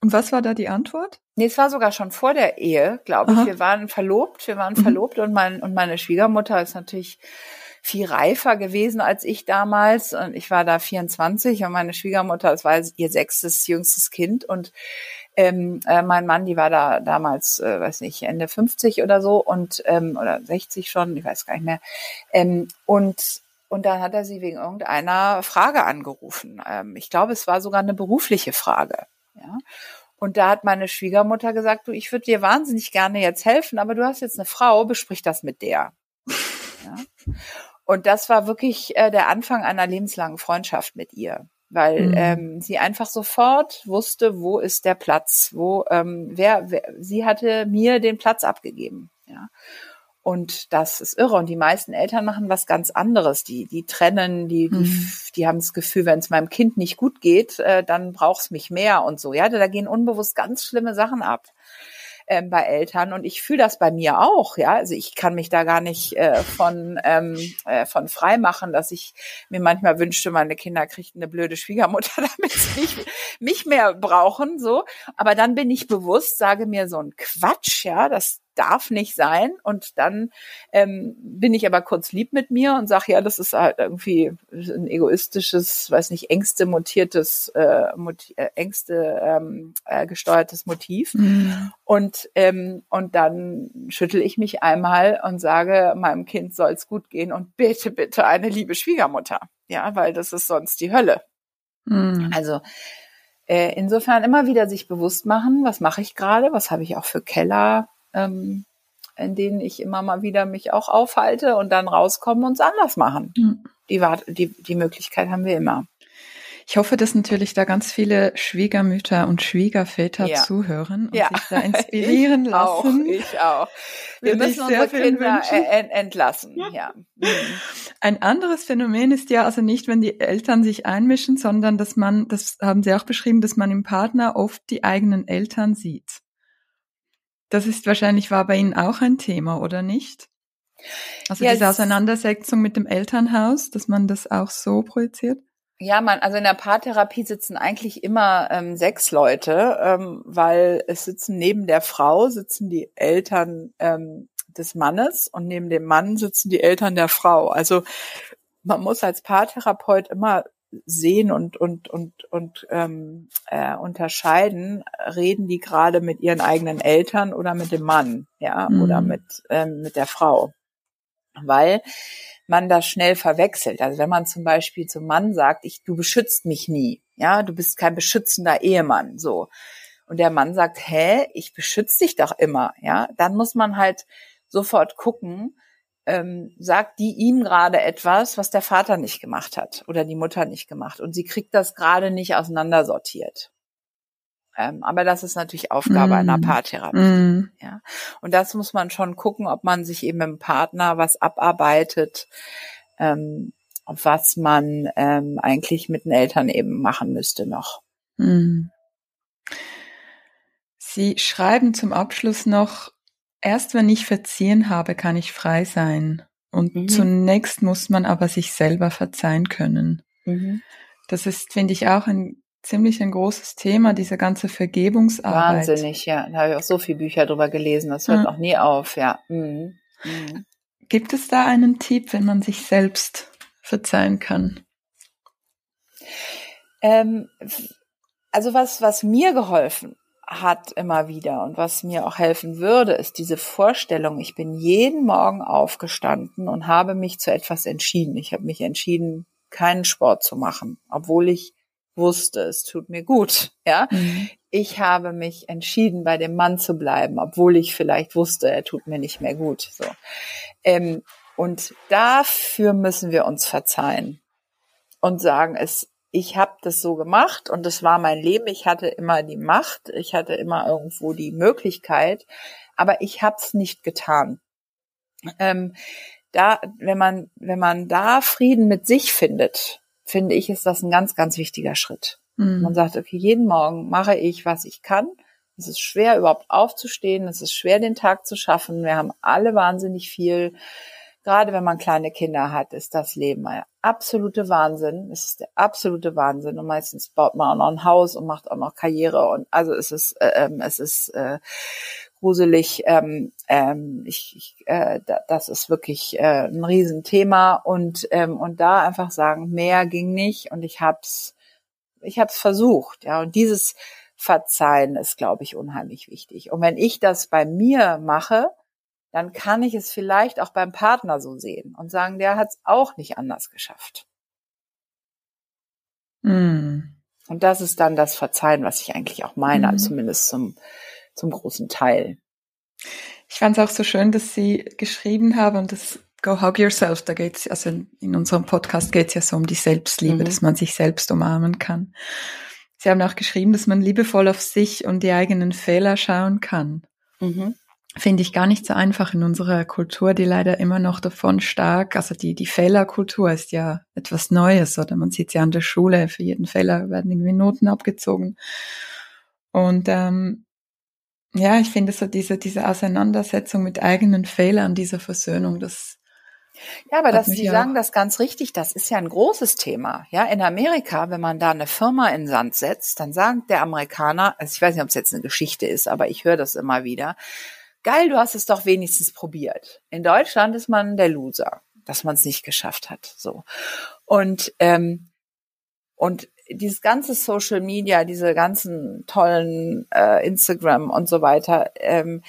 Und was war da die Antwort? Nee, es war sogar schon vor der Ehe, glaube ich. Wir waren verlobt, wir waren mhm. verlobt und mein und meine Schwiegermutter ist natürlich viel reifer gewesen als ich damals. Und ich war da 24 und meine Schwiegermutter, das war ihr sechstes, jüngstes Kind. Und ähm, äh, mein Mann, die war da damals, äh, weiß nicht, Ende 50 oder so und ähm, oder 60 schon, ich weiß gar nicht mehr. Ähm, und und dann hat er sie wegen irgendeiner Frage angerufen. Ähm, ich glaube, es war sogar eine berufliche Frage. Ja. Und da hat meine Schwiegermutter gesagt, du, ich würde dir wahnsinnig gerne jetzt helfen, aber du hast jetzt eine Frau, besprich das mit der. Ja. Und das war wirklich äh, der Anfang einer lebenslangen Freundschaft mit ihr weil mhm. ähm, sie einfach sofort wusste, wo ist der Platz, wo ähm, wer, wer sie hatte mir den Platz abgegeben, ja. Und das ist irre. Und die meisten Eltern machen was ganz anderes. Die, die trennen, die, die, mhm. die haben das Gefühl, wenn es meinem Kind nicht gut geht, äh, dann braucht's mich mehr und so. Ja, da gehen unbewusst ganz schlimme Sachen ab ähm, bei Eltern und ich fühle das bei mir auch, ja. Also ich kann mich da gar nicht äh, von ähm, äh, von frei machen, dass ich mir manchmal wünschte, meine Kinder kriegten eine blöde Schwiegermutter, damit sie mich, mich mehr brauchen, so. Aber dann bin ich bewusst, sage mir so ein Quatsch, ja, das darf nicht sein. Und dann ähm, bin ich aber kurz lieb mit mir und sage, ja, das ist halt irgendwie ein egoistisches, weiß nicht, Ängste mutiertes, äh, mut äh, Ängste ähm, äh, gesteuertes Motiv. Mhm. Und ähm, und dann schüttel ich mich einmal und sage, meinem Kind soll es gut gehen und bitte, bitte eine liebe Schwiegermutter. Ja, weil das ist sonst die Hölle. Mhm. Also äh, insofern immer wieder sich bewusst machen, was mache ich gerade, was habe ich auch für Keller, ähm, in denen ich immer mal wieder mich auch aufhalte und dann rauskommen und es anders machen. Mhm. Die, die, die Möglichkeit haben wir immer. Ich hoffe, dass natürlich da ganz viele Schwiegermütter und Schwiegerväter ja. zuhören und ja. sich da inspirieren ich lassen. Auch, ich auch. Wir müssen unsere Kinder entlassen. Ja. Ein anderes Phänomen ist ja also nicht, wenn die Eltern sich einmischen, sondern dass man, das haben Sie auch beschrieben, dass man im Partner oft die eigenen Eltern sieht. Das ist wahrscheinlich war bei Ihnen auch ein Thema, oder nicht? Also ja, diese Auseinandersetzung mit dem Elternhaus, dass man das auch so projiziert? Ja, man, also in der Paartherapie sitzen eigentlich immer ähm, sechs Leute, ähm, weil es sitzen neben der Frau sitzen die Eltern ähm, des Mannes und neben dem Mann sitzen die Eltern der Frau. Also man muss als Paartherapeut immer sehen und und und und ähm, äh, unterscheiden, reden die gerade mit ihren eigenen Eltern oder mit dem Mann, ja, mhm. oder mit ähm, mit der Frau, weil man das schnell verwechselt. Also wenn man zum Beispiel zum Mann sagt, ich du beschützt mich nie, ja, du bist kein beschützender Ehemann, so und der Mann sagt, hä, ich beschütze dich doch immer, ja, dann muss man halt sofort gucken, ähm, sagt die ihm gerade etwas, was der Vater nicht gemacht hat oder die Mutter nicht gemacht. Und sie kriegt das gerade nicht auseinandersortiert. Ähm, aber das ist natürlich Aufgabe mm. einer Paartherapie. Mm. Ja. Und das muss man schon gucken, ob man sich eben im Partner was abarbeitet, ähm, was man ähm, eigentlich mit den Eltern eben machen müsste noch. Mm. Sie schreiben zum Abschluss noch, Erst wenn ich verziehen habe, kann ich frei sein. Und mhm. zunächst muss man aber sich selber verzeihen können. Mhm. Das ist, finde ich, auch ein ziemlich ein großes Thema, diese ganze Vergebungsarbeit. Wahnsinnig, ja. Da habe ich auch so viele Bücher drüber gelesen. Das hört ja. auch nie auf, ja. Mhm. Mhm. Gibt es da einen Tipp, wenn man sich selbst verzeihen kann? Ähm, also was, was mir geholfen hat immer wieder und was mir auch helfen würde, ist diese Vorstellung, ich bin jeden Morgen aufgestanden und habe mich zu etwas entschieden. Ich habe mich entschieden, keinen Sport zu machen, obwohl ich wusste, es tut mir gut. Ja, mhm. ich habe mich entschieden, bei dem Mann zu bleiben, obwohl ich vielleicht wusste, er tut mir nicht mehr gut. So, ähm, Und dafür müssen wir uns verzeihen und sagen, es, ich habe das so gemacht und es war mein Leben. Ich hatte immer die Macht, ich hatte immer irgendwo die Möglichkeit, aber ich habe es nicht getan. Ähm, da, wenn man, wenn man da Frieden mit sich findet, finde ich, ist das ein ganz, ganz wichtiger Schritt. Mhm. Man sagt, okay, jeden Morgen mache ich, was ich kann. Es ist schwer, überhaupt aufzustehen. Es ist schwer, den Tag zu schaffen. Wir haben alle wahnsinnig viel. Gerade wenn man kleine Kinder hat, ist das Leben ein absolute Wahnsinn. Es ist der absolute Wahnsinn. Und meistens baut man auch noch ein Haus und macht auch noch Karriere. Und also es ist, äh, ähm, es ist äh, gruselig. Ähm, ähm, ich, ich, äh, das ist wirklich äh, ein Riesenthema. Und, ähm, und da einfach sagen, mehr ging nicht. Und ich hab's, ich hab's versucht. Ja, und dieses Verzeihen ist, glaube ich, unheimlich wichtig. Und wenn ich das bei mir mache, dann kann ich es vielleicht auch beim Partner so sehen und sagen, der hat es auch nicht anders geschafft. Mm. Und das ist dann das Verzeihen, was ich eigentlich auch meine, mm. zumindest zum, zum großen Teil. Ich fand es auch so schön, dass Sie geschrieben haben und das Go Hug Yourself, da geht's, also in unserem Podcast geht's ja so um die Selbstliebe, mhm. dass man sich selbst umarmen kann. Sie haben auch geschrieben, dass man liebevoll auf sich und die eigenen Fehler schauen kann. Mhm. Finde ich gar nicht so einfach in unserer Kultur, die leider immer noch davon stark, also die, die Fehlerkultur ist ja etwas Neues, oder man sieht ja an der Schule, für jeden Fehler werden irgendwie Noten abgezogen. Und ähm, ja, ich finde so diese, diese Auseinandersetzung mit eigenen Fehlern, diese Versöhnung, das ja, aber das, Sie sagen das ganz richtig, das ist ja ein großes Thema. Ja, in Amerika, wenn man da eine Firma in Sand setzt, dann sagt der Amerikaner, also ich weiß nicht, ob es jetzt eine Geschichte ist, aber ich höre das immer wieder, geil, du hast es doch wenigstens probiert. In Deutschland ist man der Loser, dass man es nicht geschafft hat. So. Und, ähm, und dieses ganze Social Media, diese ganzen tollen äh, Instagram und so weiter, ähm,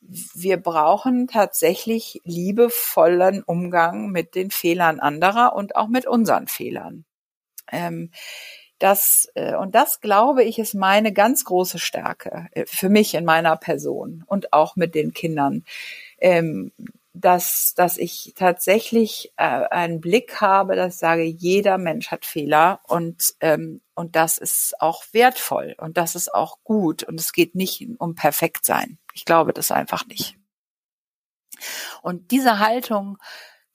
wir brauchen tatsächlich liebevollen Umgang mit den Fehlern anderer und auch mit unseren Fehlern. Ähm, das, äh, und das glaube ich, ist meine ganz große Stärke äh, für mich in meiner Person und auch mit den Kindern. Ähm, dass, dass ich tatsächlich äh, einen Blick habe, dass ich sage, jeder Mensch hat Fehler und, ähm, und das ist auch wertvoll und das ist auch gut und es geht nicht um perfekt sein. Ich glaube das einfach nicht. Und diese Haltung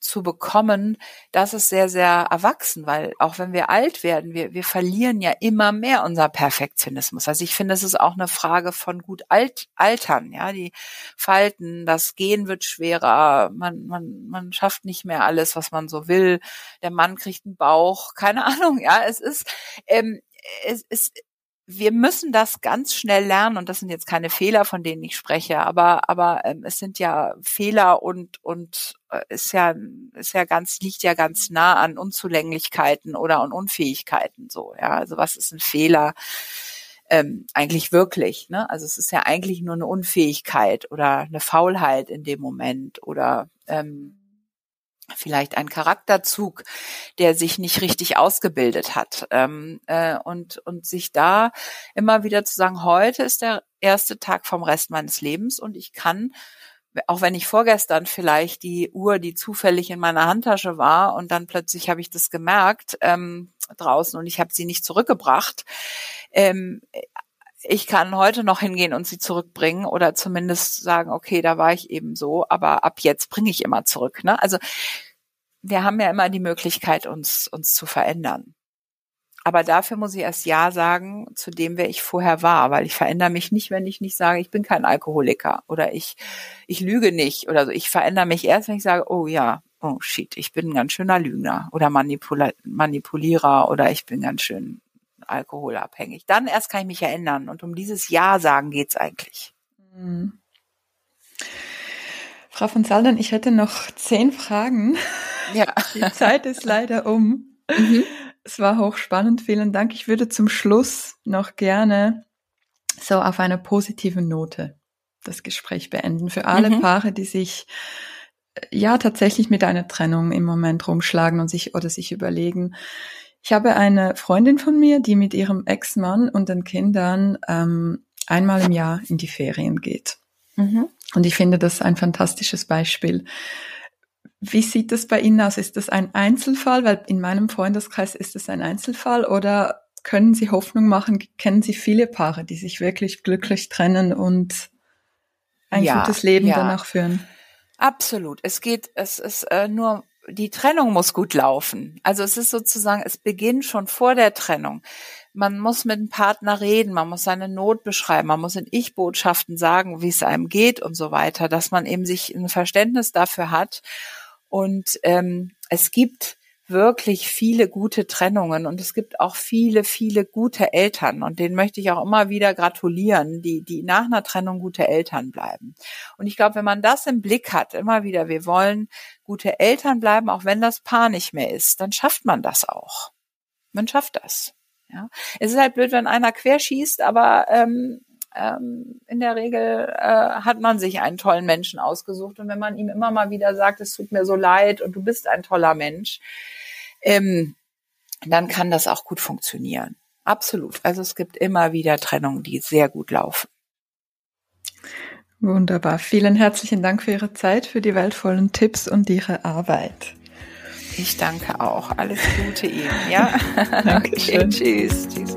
zu bekommen, das ist sehr, sehr erwachsen, weil auch wenn wir alt werden, wir, wir verlieren ja immer mehr unser Perfektionismus. Also ich finde, es ist auch eine Frage von gut alt, altern, ja, die Falten, das Gehen wird schwerer, man, man, man schafft nicht mehr alles, was man so will, der Mann kriegt einen Bauch, keine Ahnung, ja, es ist, ähm, es, es, wir müssen das ganz schnell lernen und das sind jetzt keine Fehler, von denen ich spreche, aber aber ähm, es sind ja Fehler und und äh, ist ja ist ja ganz liegt ja ganz nah an Unzulänglichkeiten oder an Unfähigkeiten so ja. Also was ist ein Fehler ähm, eigentlich wirklich ne? Also es ist ja eigentlich nur eine Unfähigkeit oder eine Faulheit in dem Moment oder ähm, vielleicht ein Charakterzug, der sich nicht richtig ausgebildet hat. Ähm, äh, und, und sich da immer wieder zu sagen, heute ist der erste Tag vom Rest meines Lebens und ich kann, auch wenn ich vorgestern vielleicht die Uhr, die zufällig in meiner Handtasche war und dann plötzlich habe ich das gemerkt ähm, draußen und ich habe sie nicht zurückgebracht, ähm, ich kann heute noch hingehen und sie zurückbringen oder zumindest sagen, okay, da war ich eben so, aber ab jetzt bringe ich immer zurück. Ne? Also wir haben ja immer die Möglichkeit, uns, uns zu verändern. Aber dafür muss ich erst Ja sagen zu dem, wer ich vorher war, weil ich verändere mich nicht, wenn ich nicht sage, ich bin kein Alkoholiker oder ich, ich lüge nicht oder so. Ich verändere mich erst, wenn ich sage, oh ja, oh shit, ich bin ein ganz schöner Lügner oder Manipula Manipulierer oder ich bin ganz schön alkoholabhängig. Dann erst kann ich mich erinnern. Und um dieses Ja sagen geht's eigentlich. Mhm. Frau von Saldern, ich hätte noch zehn Fragen. Ja. Die Zeit ist leider um. Mhm. Es war hochspannend. Vielen Dank. Ich würde zum Schluss noch gerne so auf einer positiven Note das Gespräch beenden. Für alle mhm. Paare, die sich ja tatsächlich mit einer Trennung im Moment rumschlagen und sich oder sich überlegen, ich habe eine Freundin von mir, die mit ihrem Ex-Mann und den Kindern ähm, einmal im Jahr in die Ferien geht. Mhm. Und ich finde das ein fantastisches Beispiel, wie sieht das bei Ihnen aus? Ist das ein Einzelfall? Weil in meinem Freundeskreis ist es ein Einzelfall oder können Sie Hoffnung machen? Kennen Sie viele Paare, die sich wirklich glücklich trennen und ein ja, gutes Leben ja. danach führen? Absolut. Es geht, es ist äh, nur die Trennung muss gut laufen. Also es ist sozusagen, es beginnt schon vor der Trennung. Man muss mit dem Partner reden, man muss seine Not beschreiben, man muss in Ich-Botschaften sagen, wie es einem geht und so weiter, dass man eben sich ein Verständnis dafür hat. Und ähm, es gibt wirklich viele gute Trennungen und es gibt auch viele, viele gute Eltern und denen möchte ich auch immer wieder gratulieren, die, die nach einer Trennung gute Eltern bleiben. Und ich glaube, wenn man das im Blick hat, immer wieder, wir wollen gute Eltern bleiben, auch wenn das Paar nicht mehr ist, dann schafft man das auch. Man schafft das. Ja. Es ist halt blöd, wenn einer querschießt, aber ähm, ähm, in der Regel äh, hat man sich einen tollen Menschen ausgesucht. Und wenn man ihm immer mal wieder sagt, es tut mir so leid und du bist ein toller Mensch, ähm, dann kann das auch gut funktionieren. Absolut. Also es gibt immer wieder Trennungen, die sehr gut laufen. Wunderbar. Vielen herzlichen Dank für Ihre Zeit, für die wertvollen Tipps und Ihre Arbeit. Ich danke auch. Alles Gute Ihnen. Ja. Dankeschön. Okay, tschüss. Tschüss.